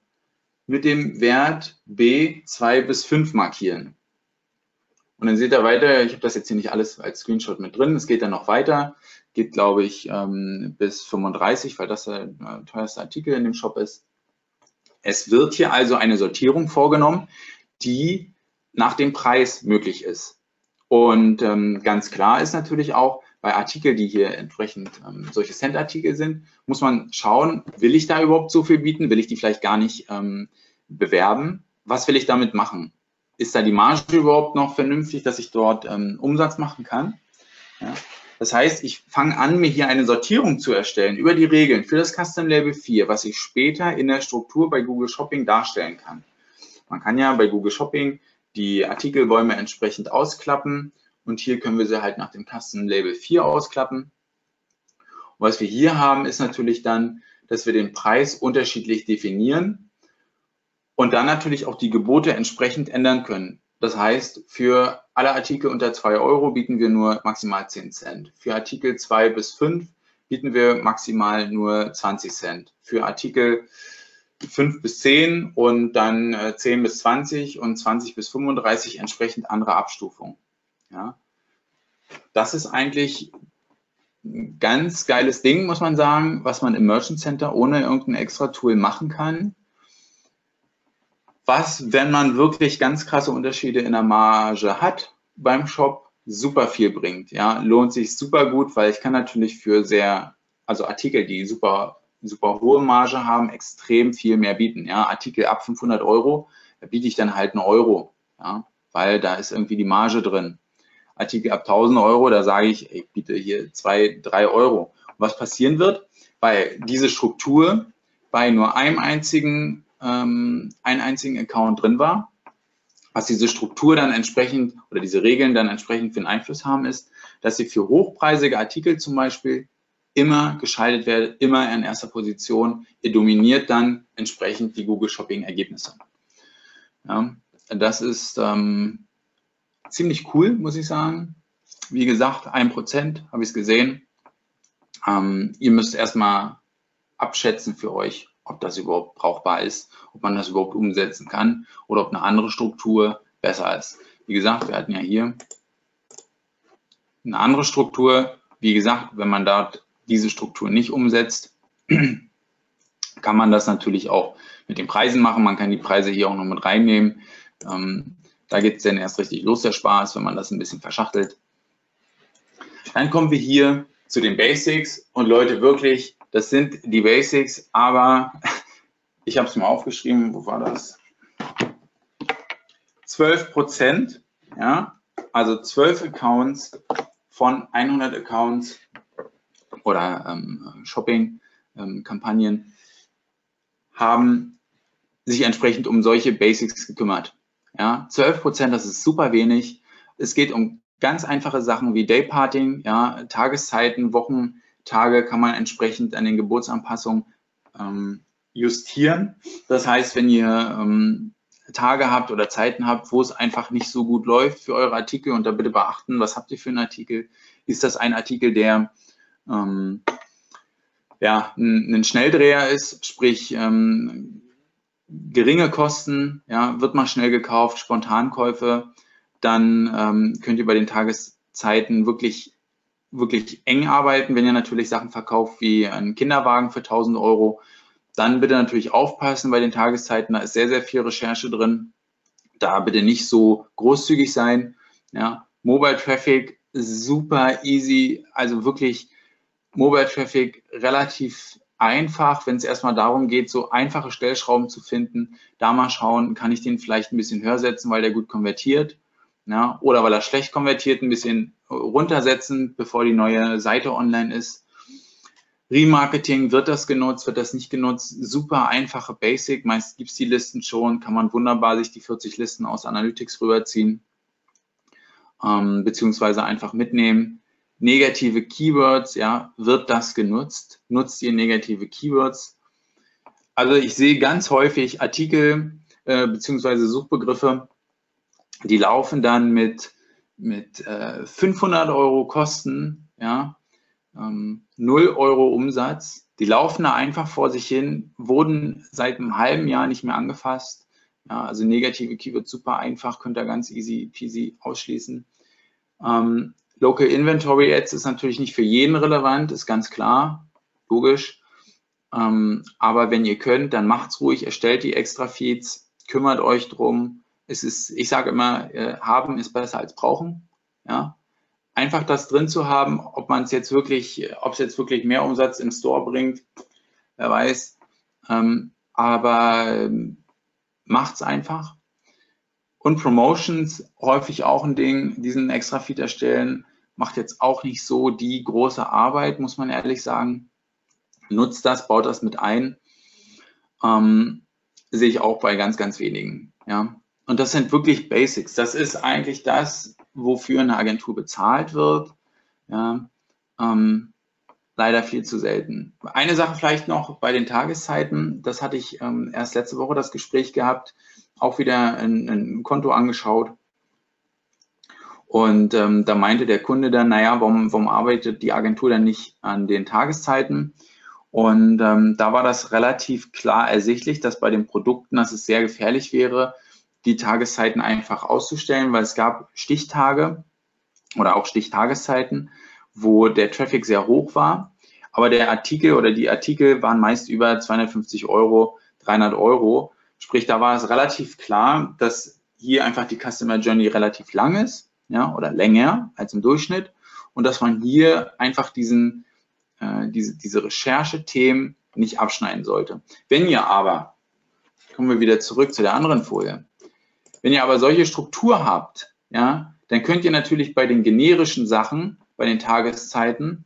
mit dem Wert B 2 bis 5 markieren. Und dann seht ihr weiter, ich habe das jetzt hier nicht alles als Screenshot mit drin, es geht dann noch weiter, geht glaube ich ähm, bis 35, weil das der äh, teuerste Artikel in dem Shop ist. Es wird hier also eine Sortierung vorgenommen, die nach dem Preis möglich ist. Und ähm, ganz klar ist natürlich auch, bei Artikeln, die hier entsprechend ähm, solche Cent-Artikel sind, muss man schauen, will ich da überhaupt so viel bieten? Will ich die vielleicht gar nicht ähm, bewerben? Was will ich damit machen? Ist da die Marge überhaupt noch vernünftig, dass ich dort ähm, Umsatz machen kann? Ja. Das heißt, ich fange an, mir hier eine Sortierung zu erstellen über die Regeln für das Custom Label 4, was ich später in der Struktur bei Google Shopping darstellen kann. Man kann ja bei Google Shopping die Artikelbäume entsprechend ausklappen und hier können wir sie halt nach dem Kastenlabel 4 ausklappen. Und was wir hier haben, ist natürlich dann, dass wir den Preis unterschiedlich definieren und dann natürlich auch die Gebote entsprechend ändern können. Das heißt, für alle Artikel unter 2 Euro bieten wir nur maximal 10 Cent. Für Artikel 2 bis 5 bieten wir maximal nur 20 Cent. Für Artikel 5 bis 10 und dann 10 äh, bis 20 und 20 bis 35 entsprechend andere Abstufungen. Ja. das ist eigentlich ein ganz geiles Ding, muss man sagen, was man im Merchant Center ohne irgendein extra Tool machen kann. Was, wenn man wirklich ganz krasse Unterschiede in der Marge hat beim Shop, super viel bringt. Ja, lohnt sich super gut, weil ich kann natürlich für sehr, also Artikel, die super, super hohe Marge haben, extrem viel mehr bieten. Ja, Artikel ab 500 Euro, da biete ich dann halt einen Euro. Ja, weil da ist irgendwie die Marge drin. Artikel ab 1000 Euro, da sage ich, ich biete hier zwei, drei Euro. Und was passieren wird, weil diese Struktur bei nur einem einzigen, ähm, einen einzigen Account drin war, was diese Struktur dann entsprechend oder diese Regeln dann entsprechend für einen Einfluss haben, ist, dass sie für hochpreisige Artikel zum Beispiel immer geschaltet werden, immer in erster Position. Ihr dominiert dann entsprechend die Google Shopping Ergebnisse. Ja, das ist ähm, ziemlich cool, muss ich sagen. Wie gesagt, ein Prozent habe ich es gesehen. Ähm, ihr müsst erstmal abschätzen für euch, ob das überhaupt brauchbar ist, ob man das überhaupt umsetzen kann oder ob eine andere Struktur besser ist. Wie gesagt, wir hatten ja hier eine andere Struktur. Wie gesagt, wenn man dort diese Struktur nicht umsetzt, kann man das natürlich auch mit den Preisen machen. Man kann die Preise hier auch noch mit reinnehmen. Ähm, da geht es dann erst richtig los, der Spaß, wenn man das ein bisschen verschachtelt. Dann kommen wir hier zu den Basics und Leute, wirklich, das sind die Basics, aber ich habe es mal aufgeschrieben, wo war das? 12 Prozent, ja, also 12 Accounts von 100 Accounts oder ähm, Shopping-Kampagnen ähm, haben sich entsprechend um solche Basics gekümmert. Ja, 12 Prozent, das ist super wenig. Es geht um ganz einfache Sachen wie Dayparting, ja, Tageszeiten, Wochentage kann man entsprechend an den Geburtsanpassungen ähm, justieren. Das heißt, wenn ihr ähm, Tage habt oder Zeiten habt, wo es einfach nicht so gut läuft für eure Artikel und da bitte beachten, was habt ihr für einen Artikel? Ist das ein Artikel, der ähm, ja, ein, ein, Schnelldreher ist, sprich ähm, geringe Kosten, ja, wird mal schnell gekauft, Spontankäufe, dann ähm, könnt ihr bei den Tageszeiten wirklich, wirklich eng arbeiten. Wenn ihr natürlich Sachen verkauft wie einen Kinderwagen für 1000 Euro, dann bitte natürlich aufpassen bei den Tageszeiten. Da ist sehr, sehr viel Recherche drin. Da bitte nicht so großzügig sein. Ja. Mobile Traffic super easy, also wirklich Mobile Traffic relativ einfach, wenn es erstmal darum geht, so einfache Stellschrauben zu finden, da mal schauen, kann ich den vielleicht ein bisschen höher setzen, weil der gut konvertiert, ja, oder weil er schlecht konvertiert, ein bisschen runtersetzen, bevor die neue Seite online ist. Remarketing, wird das genutzt, wird das nicht genutzt? Super einfache Basic, meist gibt es die Listen schon, kann man wunderbar sich die 40 Listen aus Analytics rüberziehen, ähm, beziehungsweise einfach mitnehmen negative Keywords, ja, wird das genutzt? Nutzt ihr negative Keywords? Also ich sehe ganz häufig Artikel äh, bzw. Suchbegriffe, die laufen dann mit, mit äh, 500 Euro Kosten, ja, ähm, 0 Euro Umsatz. Die laufen da einfach vor sich hin, wurden seit einem halben Jahr nicht mehr angefasst. Ja, also negative Keywords super einfach, könnt ihr ganz easy peasy ausschließen. Ähm, Local Inventory Ads ist natürlich nicht für jeden relevant, ist ganz klar, logisch. Ähm, aber wenn ihr könnt, dann macht's ruhig, erstellt die extra Feeds, kümmert euch drum. Es ist, ich sage immer, äh, haben ist besser als brauchen. Ja, einfach das drin zu haben, ob man es jetzt wirklich, ob es jetzt wirklich mehr Umsatz im Store bringt, wer weiß. Ähm, aber ähm, macht's einfach. Und Promotions, häufig auch ein Ding, diesen extra Feed erstellen, macht jetzt auch nicht so die große Arbeit, muss man ehrlich sagen. Nutzt das, baut das mit ein. Ähm, sehe ich auch bei ganz, ganz wenigen. Ja. Und das sind wirklich Basics. Das ist eigentlich das, wofür eine Agentur bezahlt wird. Ja. Ähm, leider viel zu selten. Eine Sache vielleicht noch bei den Tageszeiten, das hatte ich ähm, erst letzte Woche das Gespräch gehabt, auch wieder ein, ein Konto angeschaut. Und ähm, da meinte der Kunde dann, naja, warum, warum arbeitet die Agentur dann nicht an den Tageszeiten? Und ähm, da war das relativ klar ersichtlich, dass bei den Produkten, dass es sehr gefährlich wäre, die Tageszeiten einfach auszustellen, weil es gab Stichtage, oder auch Stichtageszeiten, wo der Traffic sehr hoch war. Aber der Artikel oder die Artikel waren meist über 250 Euro, 300 Euro. Sprich, da war es relativ klar, dass hier einfach die Customer Journey relativ lang ist, ja, oder länger als im Durchschnitt. Und dass man hier einfach diesen, äh, diese, diese Recherchethemen nicht abschneiden sollte. Wenn ihr aber, kommen wir wieder zurück zu der anderen Folie, wenn ihr aber solche Struktur habt, ja, dann könnt ihr natürlich bei den generischen Sachen, bei den Tageszeiten,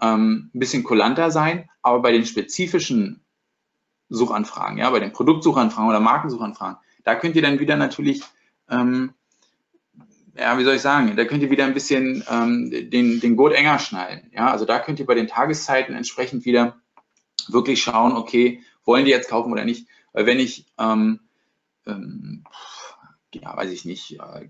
ähm, ein bisschen kulanter sein, aber bei den spezifischen Suchanfragen, ja, bei den Produktsuchanfragen oder Markensuchanfragen, da könnt ihr dann wieder natürlich, ähm, ja, wie soll ich sagen, da könnt ihr wieder ein bisschen ähm, den, den Gurt enger schneiden. Ja, also da könnt ihr bei den Tageszeiten entsprechend wieder wirklich schauen, okay, wollen die jetzt kaufen oder nicht? Weil wenn ich, ähm, ähm, ja, weiß ich nicht, äh,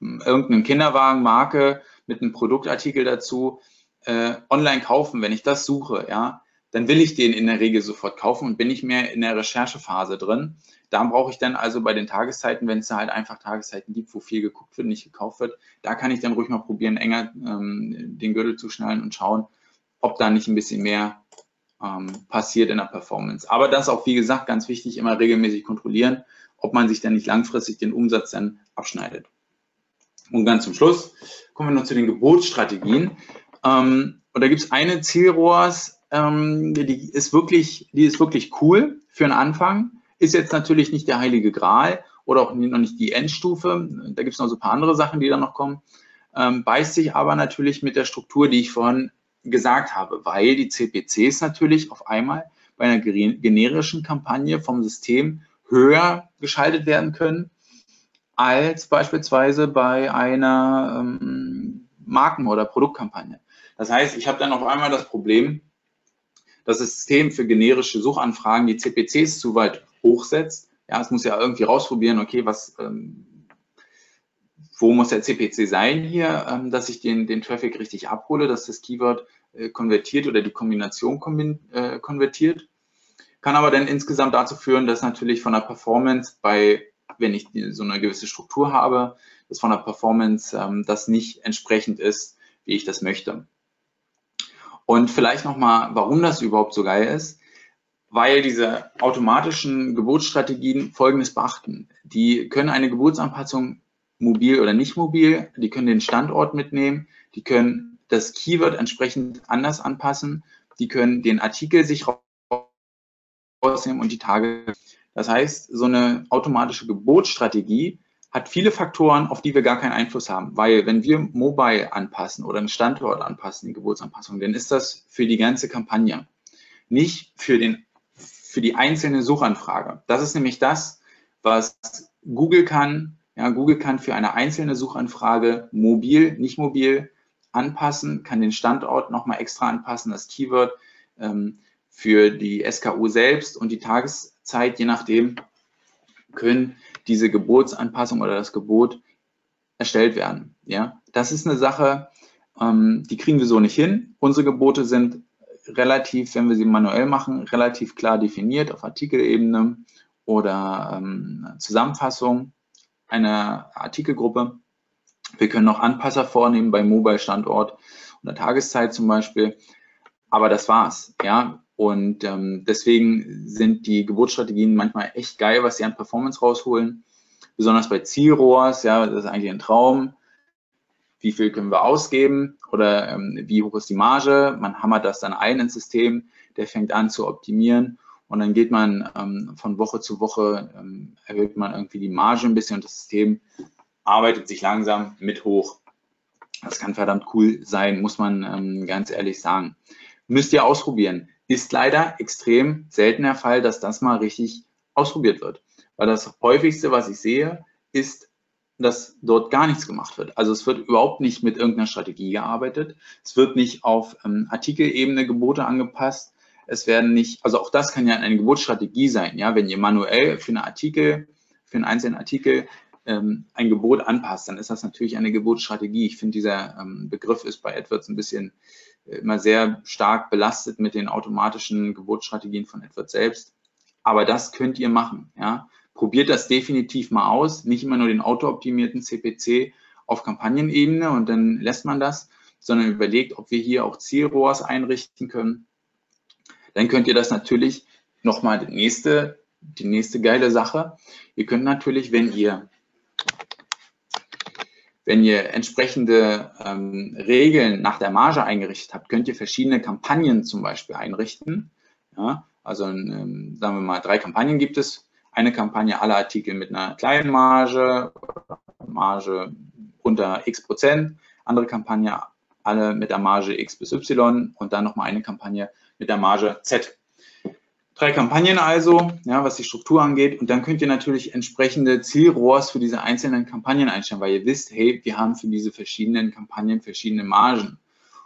irgendeinen Kinderwagenmarke mit einem Produktartikel dazu äh, online kaufen, wenn ich das suche, ja, dann will ich den in der Regel sofort kaufen und bin ich mehr in der Recherchephase drin. Da brauche ich dann also bei den Tageszeiten, wenn es da halt einfach Tageszeiten gibt, wo viel geguckt wird, nicht gekauft wird, da kann ich dann ruhig mal probieren, enger ähm, den Gürtel zu schnallen und schauen, ob da nicht ein bisschen mehr ähm, passiert in der Performance. Aber das auch, wie gesagt, ganz wichtig, immer regelmäßig kontrollieren, ob man sich dann nicht langfristig den Umsatz dann abschneidet. Und ganz zum Schluss kommen wir noch zu den Geburtsstrategien. Ähm, und da gibt es eine Zielrohrs, ähm, die ist wirklich, die ist wirklich cool für einen Anfang. Ist jetzt natürlich nicht der heilige Gral oder auch noch nicht die Endstufe. Da gibt es noch so ein paar andere Sachen, die da noch kommen. Ähm, beißt sich aber natürlich mit der Struktur, die ich vorhin gesagt habe, weil die CPCs natürlich auf einmal bei einer generischen Kampagne vom System höher geschaltet werden können als beispielsweise bei einer ähm, Marken- oder Produktkampagne. Das heißt, ich habe dann auf einmal das Problem, dass das System für generische Suchanfragen die CPCs zu weit hochsetzt. Ja, es muss ja irgendwie rausprobieren, okay, was, ähm, wo muss der CPC sein hier, ähm, dass ich den, den Traffic richtig abhole, dass das Keyword äh, konvertiert oder die Kombination kombin, äh, konvertiert. Kann aber dann insgesamt dazu führen, dass natürlich von der Performance bei, wenn ich so eine gewisse Struktur habe, dass von der Performance ähm, das nicht entsprechend ist, wie ich das möchte. Und vielleicht nochmal, warum das überhaupt so geil ist, weil diese automatischen Geburtsstrategien Folgendes beachten. Die können eine Geburtsanpassung mobil oder nicht mobil, die können den Standort mitnehmen, die können das Keyword entsprechend anders anpassen, die können den Artikel sich rausnehmen und die Tage. Das heißt, so eine automatische Geburtsstrategie hat viele Faktoren, auf die wir gar keinen Einfluss haben. Weil wenn wir Mobile anpassen oder einen Standort anpassen, die Geburtsanpassung, dann ist das für die ganze Kampagne, nicht für, den, für die einzelne Suchanfrage. Das ist nämlich das, was Google kann. Ja, Google kann für eine einzelne Suchanfrage mobil, nicht mobil anpassen, kann den Standort nochmal extra anpassen, das Keyword ähm, für die SKU selbst und die Tageszeit, je nachdem, können diese Gebotsanpassung oder das Gebot erstellt werden. Ja, das ist eine Sache, ähm, die kriegen wir so nicht hin. Unsere Gebote sind relativ, wenn wir sie manuell machen, relativ klar definiert auf Artikelebene oder ähm, Zusammenfassung einer Artikelgruppe. Wir können noch Anpasser vornehmen bei Mobile-Standort oder Tageszeit zum Beispiel. Aber das war's. Ja, und ähm, deswegen sind die Geburtsstrategien manchmal echt geil, was sie an Performance rausholen. Besonders bei Zielrohrs, ja, das ist eigentlich ein Traum. Wie viel können wir ausgeben oder ähm, wie hoch ist die Marge? Man hammert das dann ein ins System, der fängt an zu optimieren und dann geht man ähm, von Woche zu Woche, ähm, erhöht man irgendwie die Marge ein bisschen und das System arbeitet sich langsam mit hoch. Das kann verdammt cool sein, muss man ähm, ganz ehrlich sagen. Müsst ihr ausprobieren ist leider extrem selten der Fall, dass das mal richtig ausprobiert wird. Weil das häufigste, was ich sehe, ist, dass dort gar nichts gemacht wird. Also es wird überhaupt nicht mit irgendeiner Strategie gearbeitet. Es wird nicht auf ähm, Artikelebene Gebote angepasst. Es werden nicht, also auch das kann ja eine Geburtsstrategie sein, ja, wenn ihr manuell für einen Artikel, für einen einzelnen Artikel ähm, ein Gebot anpasst, dann ist das natürlich eine Geburtsstrategie. Ich finde, dieser ähm, Begriff ist bei AdWords ein bisschen immer sehr stark belastet mit den automatischen Geburtsstrategien von AdWords selbst. Aber das könnt ihr machen. Ja? Probiert das definitiv mal aus. Nicht immer nur den autooptimierten CPC auf Kampagnenebene und dann lässt man das, sondern überlegt, ob wir hier auch Zielrohrs einrichten können. Dann könnt ihr das natürlich nochmal die nächste, die nächste geile Sache. Ihr könnt natürlich, wenn ihr wenn ihr entsprechende ähm, Regeln nach der Marge eingerichtet habt, könnt ihr verschiedene Kampagnen zum Beispiel einrichten. Ja, also ähm, sagen wir mal, drei Kampagnen gibt es. Eine Kampagne alle Artikel mit einer kleinen Marge, Marge unter x Prozent. Andere Kampagne alle mit der Marge x bis y und dann nochmal eine Kampagne mit der Marge z. Drei Kampagnen also, ja, was die Struktur angeht. Und dann könnt ihr natürlich entsprechende Zielrohrs für diese einzelnen Kampagnen einstellen, weil ihr wisst, hey, wir haben für diese verschiedenen Kampagnen verschiedene Margen.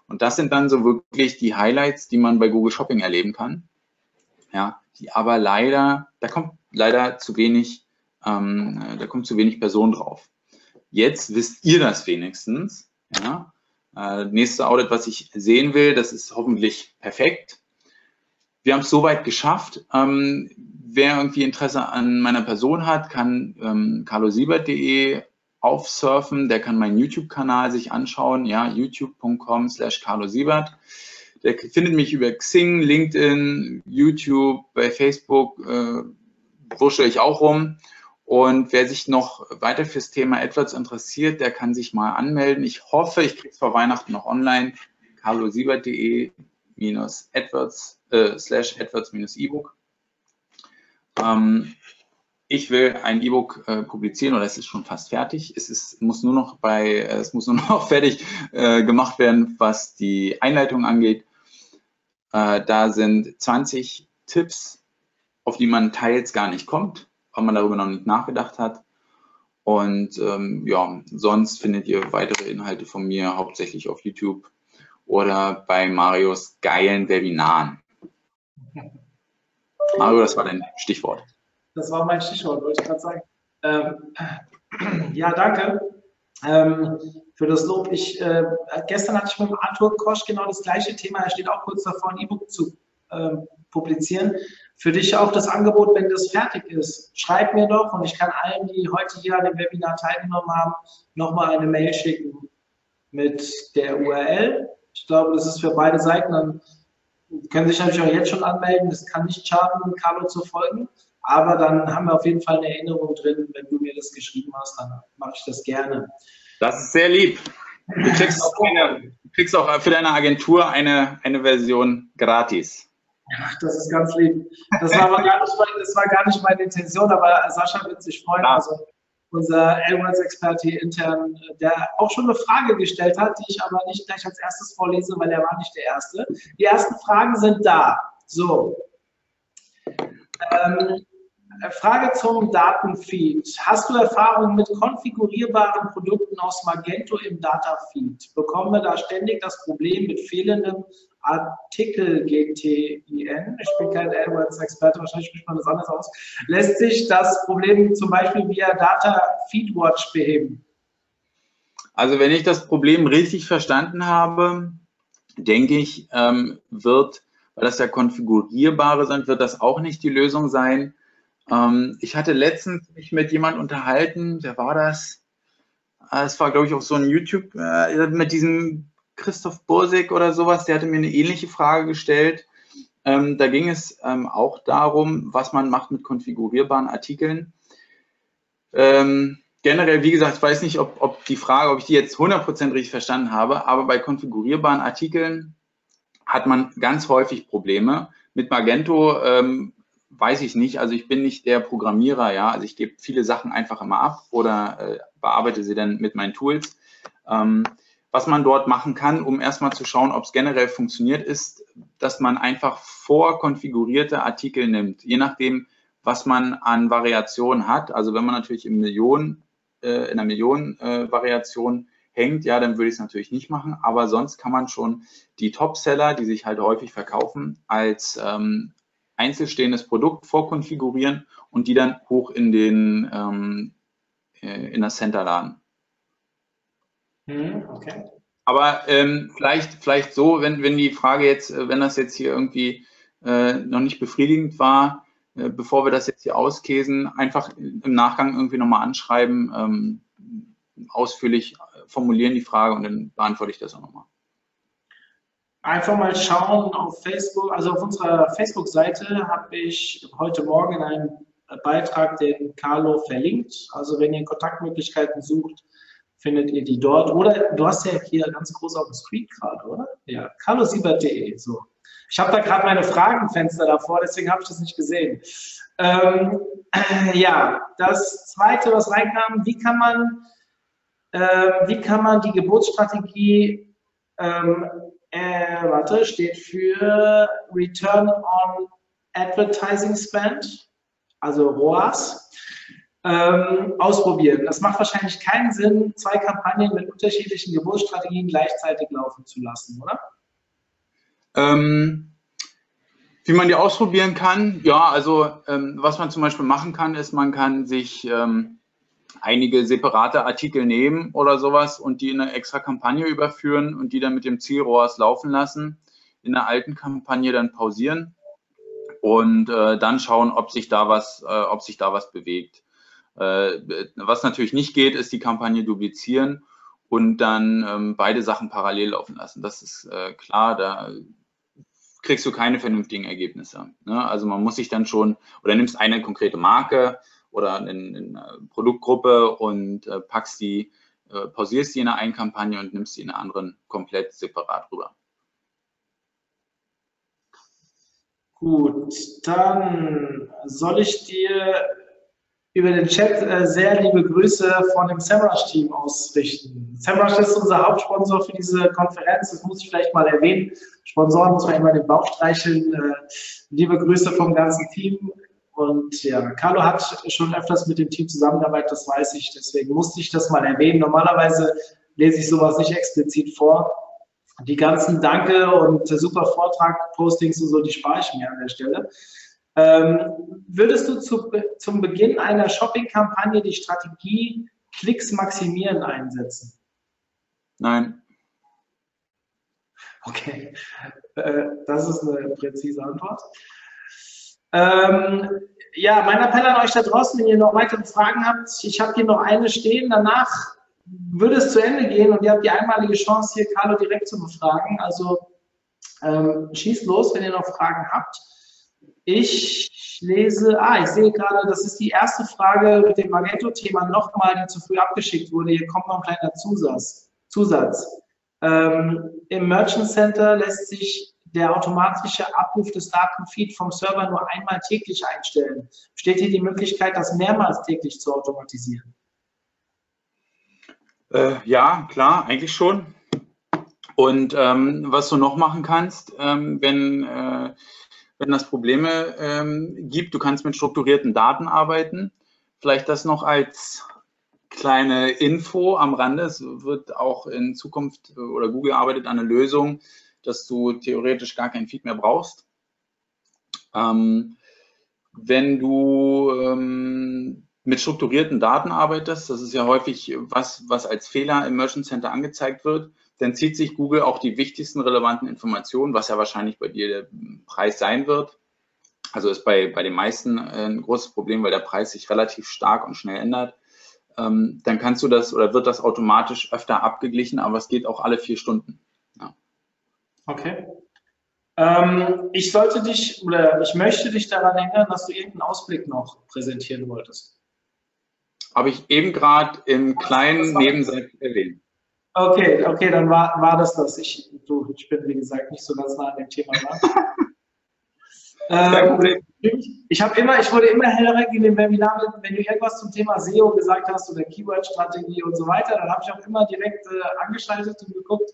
Und das sind dann so wirklich die Highlights, die man bei Google Shopping erleben kann. Ja, die aber leider, da kommt leider zu wenig, ähm, da kommt zu wenig Personen drauf. Jetzt wisst ihr das wenigstens. Ja. Äh, nächste Audit, was ich sehen will, das ist hoffentlich perfekt wir haben es soweit geschafft. Ähm, wer irgendwie Interesse an meiner Person hat, kann ähm, carlosiebert.de aufsurfen. Der kann meinen YouTube-Kanal sich anschauen. Ja, youtube.com slash carlosiebert. Der findet mich über Xing, LinkedIn, YouTube, bei Facebook äh, wusche ich auch rum. Und wer sich noch weiter fürs Thema AdWords interessiert, der kann sich mal anmelden. Ich hoffe, ich kriege es vor Weihnachten noch online. carlosiebert.de AdWords äh, slash AdWords-E-Book. Ähm, ich will ein E-Book äh, publizieren oder es ist schon fast fertig. Es ist, muss nur noch bei, äh, es muss nur noch fertig äh, gemacht werden, was die Einleitung angeht. Äh, da sind 20 Tipps, auf die man teils gar nicht kommt, weil man darüber noch nicht nachgedacht hat. Und ähm, ja, sonst findet ihr weitere Inhalte von mir hauptsächlich auf YouTube oder bei Marios geilen Webinaren. Mario, das war dein Stichwort. Das war mein Stichwort, wollte ich gerade sagen. Ähm, ja, danke ähm, für das Lob. Ich, äh, gestern hatte ich mit Arthur Kosch genau das gleiche Thema. Er steht auch kurz davor, ein E-Book zu äh, publizieren. Für dich auch das Angebot, wenn das fertig ist. Schreib mir doch und ich kann allen, die heute hier an dem Webinar teilgenommen haben, nochmal eine Mail schicken mit der URL. Ich glaube, das ist für beide Seiten dann können sich natürlich auch jetzt schon anmelden. Es kann nicht schaden, Carlo zu folgen. Aber dann haben wir auf jeden Fall eine Erinnerung drin. Wenn du mir das geschrieben hast, dann mache ich das gerne. Das ist sehr lieb. Du kriegst auch, eine, kriegst auch für deine Agentur eine, eine Version gratis. Ach, das ist ganz lieb. Das war, gar nicht, das war gar nicht meine Intention, aber Sascha wird sich freuen. Ja. Also unser AdWords-Experte intern, der auch schon eine Frage gestellt hat, die ich aber nicht gleich als erstes vorlese, weil er war nicht der Erste. Die ersten Fragen sind da. So. Ähm, Frage zum Datenfeed. Hast du Erfahrung mit konfigurierbaren Produkten aus Magento im Datafeed? Bekommen wir da ständig das Problem mit fehlendem Artikel GTIN, ich bin kein AdWords-Experte, wahrscheinlich spricht man das anders aus, lässt sich das Problem zum Beispiel via Data Feedwatch beheben? Also wenn ich das Problem richtig verstanden habe, denke ich, ähm, wird, weil das ja konfigurierbare sind, wird das auch nicht die Lösung sein. Ähm, ich hatte letztens mich mit jemand unterhalten, wer war das? Ah, es war, glaube ich, auch so ein YouTube, äh, mit diesem Christoph Bursig oder sowas, der hatte mir eine ähnliche Frage gestellt. Ähm, da ging es ähm, auch darum, was man macht mit konfigurierbaren Artikeln. Ähm, generell, wie gesagt, ich weiß nicht, ob, ob, die Frage, ob ich die jetzt 100% richtig verstanden habe, aber bei konfigurierbaren Artikeln hat man ganz häufig Probleme. Mit Magento ähm, weiß ich nicht, also ich bin nicht der Programmierer, ja, also ich gebe viele Sachen einfach immer ab oder äh, bearbeite sie dann mit meinen Tools. Ähm, was man dort machen kann, um erstmal zu schauen, ob es generell funktioniert, ist, dass man einfach vorkonfigurierte Artikel nimmt, je nachdem, was man an Variationen hat. Also wenn man natürlich in, Millionen, äh, in einer Millionen-Variation äh, hängt, ja, dann würde ich es natürlich nicht machen. Aber sonst kann man schon die Top-Seller, die sich halt häufig verkaufen, als ähm, einzelstehendes Produkt vorkonfigurieren und die dann hoch in den ähm, äh, in das Center laden. Mhm, okay. Aber ähm, vielleicht, vielleicht so, wenn, wenn die Frage jetzt, äh, wenn das jetzt hier irgendwie äh, noch nicht befriedigend war, äh, bevor wir das jetzt hier auskäsen, einfach im Nachgang irgendwie nochmal anschreiben. Ähm, ausführlich formulieren die Frage und dann beantworte ich das auch nochmal. Einfach mal schauen auf Facebook, also auf unserer Facebook-Seite habe ich heute Morgen einen Beitrag den Carlo verlinkt. Also wenn ihr Kontaktmöglichkeiten sucht, findet ihr die dort. Oder du hast ja hier ganz groß auf dem Screen gerade, oder? Ja, carlosiebert.de. So. Ich habe da gerade meine Fragenfenster davor, deswegen habe ich das nicht gesehen. Ähm, äh, ja, das zweite, was reinkam, wie kann man, äh, wie kann man die Geburtsstrategie, ähm, äh, warte, steht für Return on Advertising Spend, also ROAS, ähm, ausprobieren. Das macht wahrscheinlich keinen Sinn, zwei Kampagnen mit unterschiedlichen Geburtsstrategien gleichzeitig laufen zu lassen, oder? Ähm, wie man die ausprobieren kann, ja, also ähm, was man zum Beispiel machen kann, ist, man kann sich ähm, einige separate Artikel nehmen oder sowas und die in eine extra Kampagne überführen und die dann mit dem Ziel ROAS laufen lassen, in der alten Kampagne dann pausieren und äh, dann schauen, ob sich da was, äh, ob sich da was bewegt. Äh, was natürlich nicht geht, ist die Kampagne duplizieren und dann ähm, beide Sachen parallel laufen lassen. Das ist äh, klar, da kriegst du keine vernünftigen Ergebnisse. Ne? Also man muss sich dann schon, oder nimmst eine konkrete Marke oder eine, eine Produktgruppe und äh, packst die, äh, pausierst die in einer einen Kampagne und nimmst die in einer anderen komplett separat rüber. Gut, dann soll ich dir über den Chat äh, sehr liebe Grüße von dem SEMrush-Team ausrichten. SEMrush ist unser Hauptsponsor für diese Konferenz, das muss ich vielleicht mal erwähnen. Sponsoren muss man immer den Bauch streicheln. Äh, liebe Grüße vom ganzen Team. Und ja, Carlo hat schon öfters mit dem Team zusammengearbeitet, das weiß ich, deswegen musste ich das mal erwähnen. Normalerweise lese ich sowas nicht explizit vor. Die ganzen Danke und super Vortrag, Postings und so, die spare ich mir an der Stelle. Ähm, würdest du zu, zum Beginn einer Shopping-Kampagne die Strategie Klicks maximieren einsetzen? Nein. Okay, äh, das ist eine präzise Antwort. Ähm, ja, mein Appell an euch da draußen, wenn ihr noch weitere Fragen habt, ich habe hier noch eine stehen, danach würde es zu Ende gehen und ihr habt die einmalige Chance, hier Carlo direkt zu befragen. Also ähm, schießt los, wenn ihr noch Fragen habt. Ich lese, ah, ich sehe gerade, das ist die erste Frage mit dem Magento-Thema nochmal, die zu früh abgeschickt wurde. Hier kommt noch ein kleiner Zusatz. Zusatz. Ähm, Im Merchant Center lässt sich der automatische Abruf des Datenfeed vom Server nur einmal täglich einstellen. Besteht hier die Möglichkeit, das mehrmals täglich zu automatisieren? Äh, ja, klar, eigentlich schon. Und ähm, was du noch machen kannst, ähm, wenn äh, wenn das Probleme ähm, gibt. Du kannst mit strukturierten Daten arbeiten. Vielleicht das noch als kleine Info am Rande. Es wird auch in Zukunft äh, oder Google arbeitet an einer Lösung, dass du theoretisch gar kein Feed mehr brauchst. Ähm, wenn du ähm, mit strukturierten Daten arbeitest, das ist ja häufig was, was als Fehler im Merchant Center angezeigt wird, dann zieht sich Google auch die wichtigsten relevanten Informationen, was ja wahrscheinlich bei dir der Preis sein wird. Also ist bei, bei den meisten äh, ein großes Problem, weil der Preis sich relativ stark und schnell ändert. Ähm, dann kannst du das oder wird das automatisch öfter abgeglichen, aber es geht auch alle vier Stunden. Okay. Ähm, ich sollte dich oder ich möchte dich daran erinnern, dass du irgendeinen Ausblick noch präsentieren wolltest. Habe ich eben gerade im kleinen Nebensatz erwähnt. Okay, okay, dann war, war das das. Ich, du, ich bin, wie gesagt, nicht so ganz nah an dem Thema dran. ähm, ich habe immer, ich wurde immer hellhörig in den Webinaren, wenn du irgendwas zum Thema SEO gesagt hast oder Keyword-Strategie und so weiter, dann habe ich auch immer direkt äh, angeschaltet und geguckt,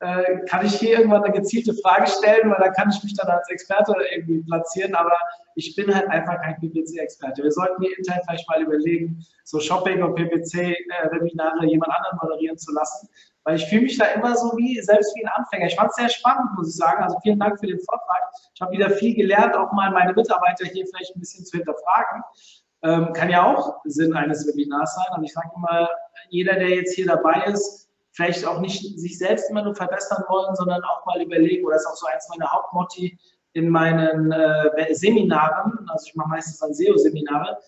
äh, kann ich hier irgendwann eine gezielte Frage stellen, weil da kann ich mich dann als Experte irgendwie platzieren, aber ich bin halt einfach kein PPC-Experte. Wir sollten hier intern vielleicht mal überlegen, so Shopping- und PPC-Webinare jemand anderen moderieren zu lassen, weil ich fühle mich da immer so wie, selbst wie ein Anfänger. Ich fand es sehr spannend, muss ich sagen. Also vielen Dank für den Vortrag. Ich habe wieder viel gelernt, auch mal meine Mitarbeiter hier vielleicht ein bisschen zu hinterfragen. Ähm, kann ja auch Sinn eines Webinars sein. Und ich sage immer, jeder, der jetzt hier dabei ist, vielleicht auch nicht sich selbst immer nur verbessern wollen, sondern auch mal überlegen, oder das ist auch so eins meiner Hauptmotti in meinen äh, Seminaren, also ich mache meistens dann SEO-Seminare,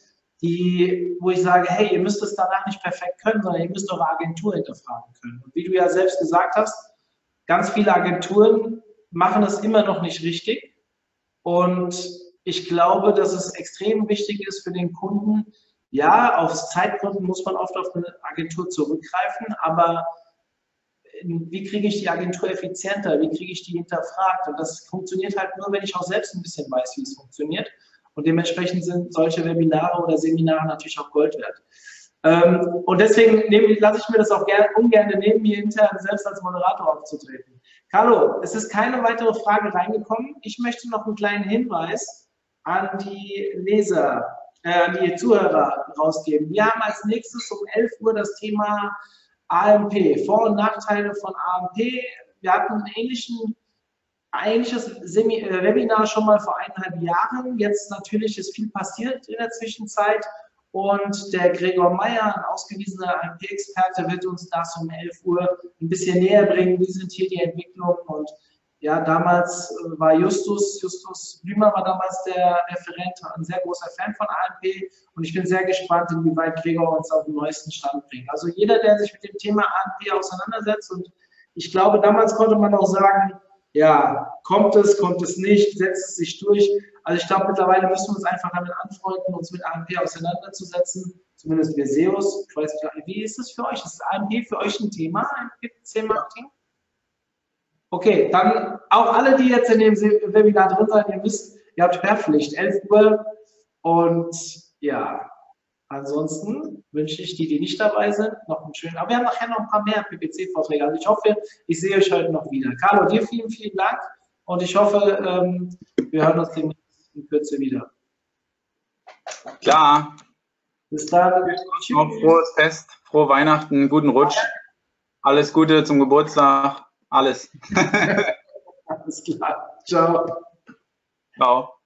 die, wo ich sage, hey, ihr müsst es danach nicht perfekt können, sondern ihr müsst eure Agentur hinterfragen können. Und wie du ja selbst gesagt hast, ganz viele Agenturen machen es immer noch nicht richtig. Und ich glaube, dass es extrem wichtig ist für den Kunden. Ja, aus Zeitgründen muss man oft auf eine Agentur zurückgreifen, aber wie kriege ich die Agentur effizienter? Wie kriege ich die hinterfragt? Und das funktioniert halt nur, wenn ich auch selbst ein bisschen weiß, wie es funktioniert. Und dementsprechend sind solche Webinare oder Seminare natürlich auch Gold wert. Ähm, und deswegen lasse ich mir das auch gern, ungern neben mir intern selbst als Moderator aufzutreten. Carlo, es ist keine weitere Frage reingekommen. Ich möchte noch einen kleinen Hinweis an die Leser, äh, an die Zuhörer rausgeben. Wir haben als nächstes um 11 Uhr das Thema AMP, Vor- und Nachteile von AMP. Wir hatten einen ähnlichen ähnliches Semi äh, Webinar schon mal vor eineinhalb Jahren. Jetzt natürlich ist viel passiert in der Zwischenzeit. Und der Gregor Meyer, ein ausgewiesener AMP-Experte, wird uns das um 11 Uhr ein bisschen näher bringen. Wie sind hier die Entwicklungen? Und ja, damals äh, war Justus, Justus Blümer war damals der Referent, ein sehr großer Fan von AMP. Und ich bin sehr gespannt, inwieweit Gregor uns auf den neuesten Stand bringt. Also jeder, der sich mit dem Thema AMP auseinandersetzt und ich glaube, damals konnte man auch sagen, ja, kommt es, kommt es nicht, setzt es sich durch. Also ich glaube, mittlerweile müssen wir uns einfach damit anfreunden, uns mit AMP auseinanderzusetzen, zumindest wir SEOs. Ich weiß nicht, wie ist das für euch? Ist AMP für euch ein Thema, PPC-Marketing? Okay, dann auch alle, die jetzt in dem Webinar drin sind, ihr wisst, ihr habt Hörpflicht, 11 Uhr und ja, Ansonsten wünsche ich die, die nicht dabei sind, noch einen schönen. Aber wir haben nachher noch ein paar mehr PPC-Vorträge. Also ich hoffe, ich sehe euch heute noch wieder. Carlo, dir vielen, vielen Dank und ich hoffe, ähm, wir hören uns demnächst in Kürze wieder. Klar. Bis dann. Frohes Fest, frohe Weihnachten, guten Rutsch. Alles Gute zum Geburtstag. Alles. Alles klar. Ciao. Ciao.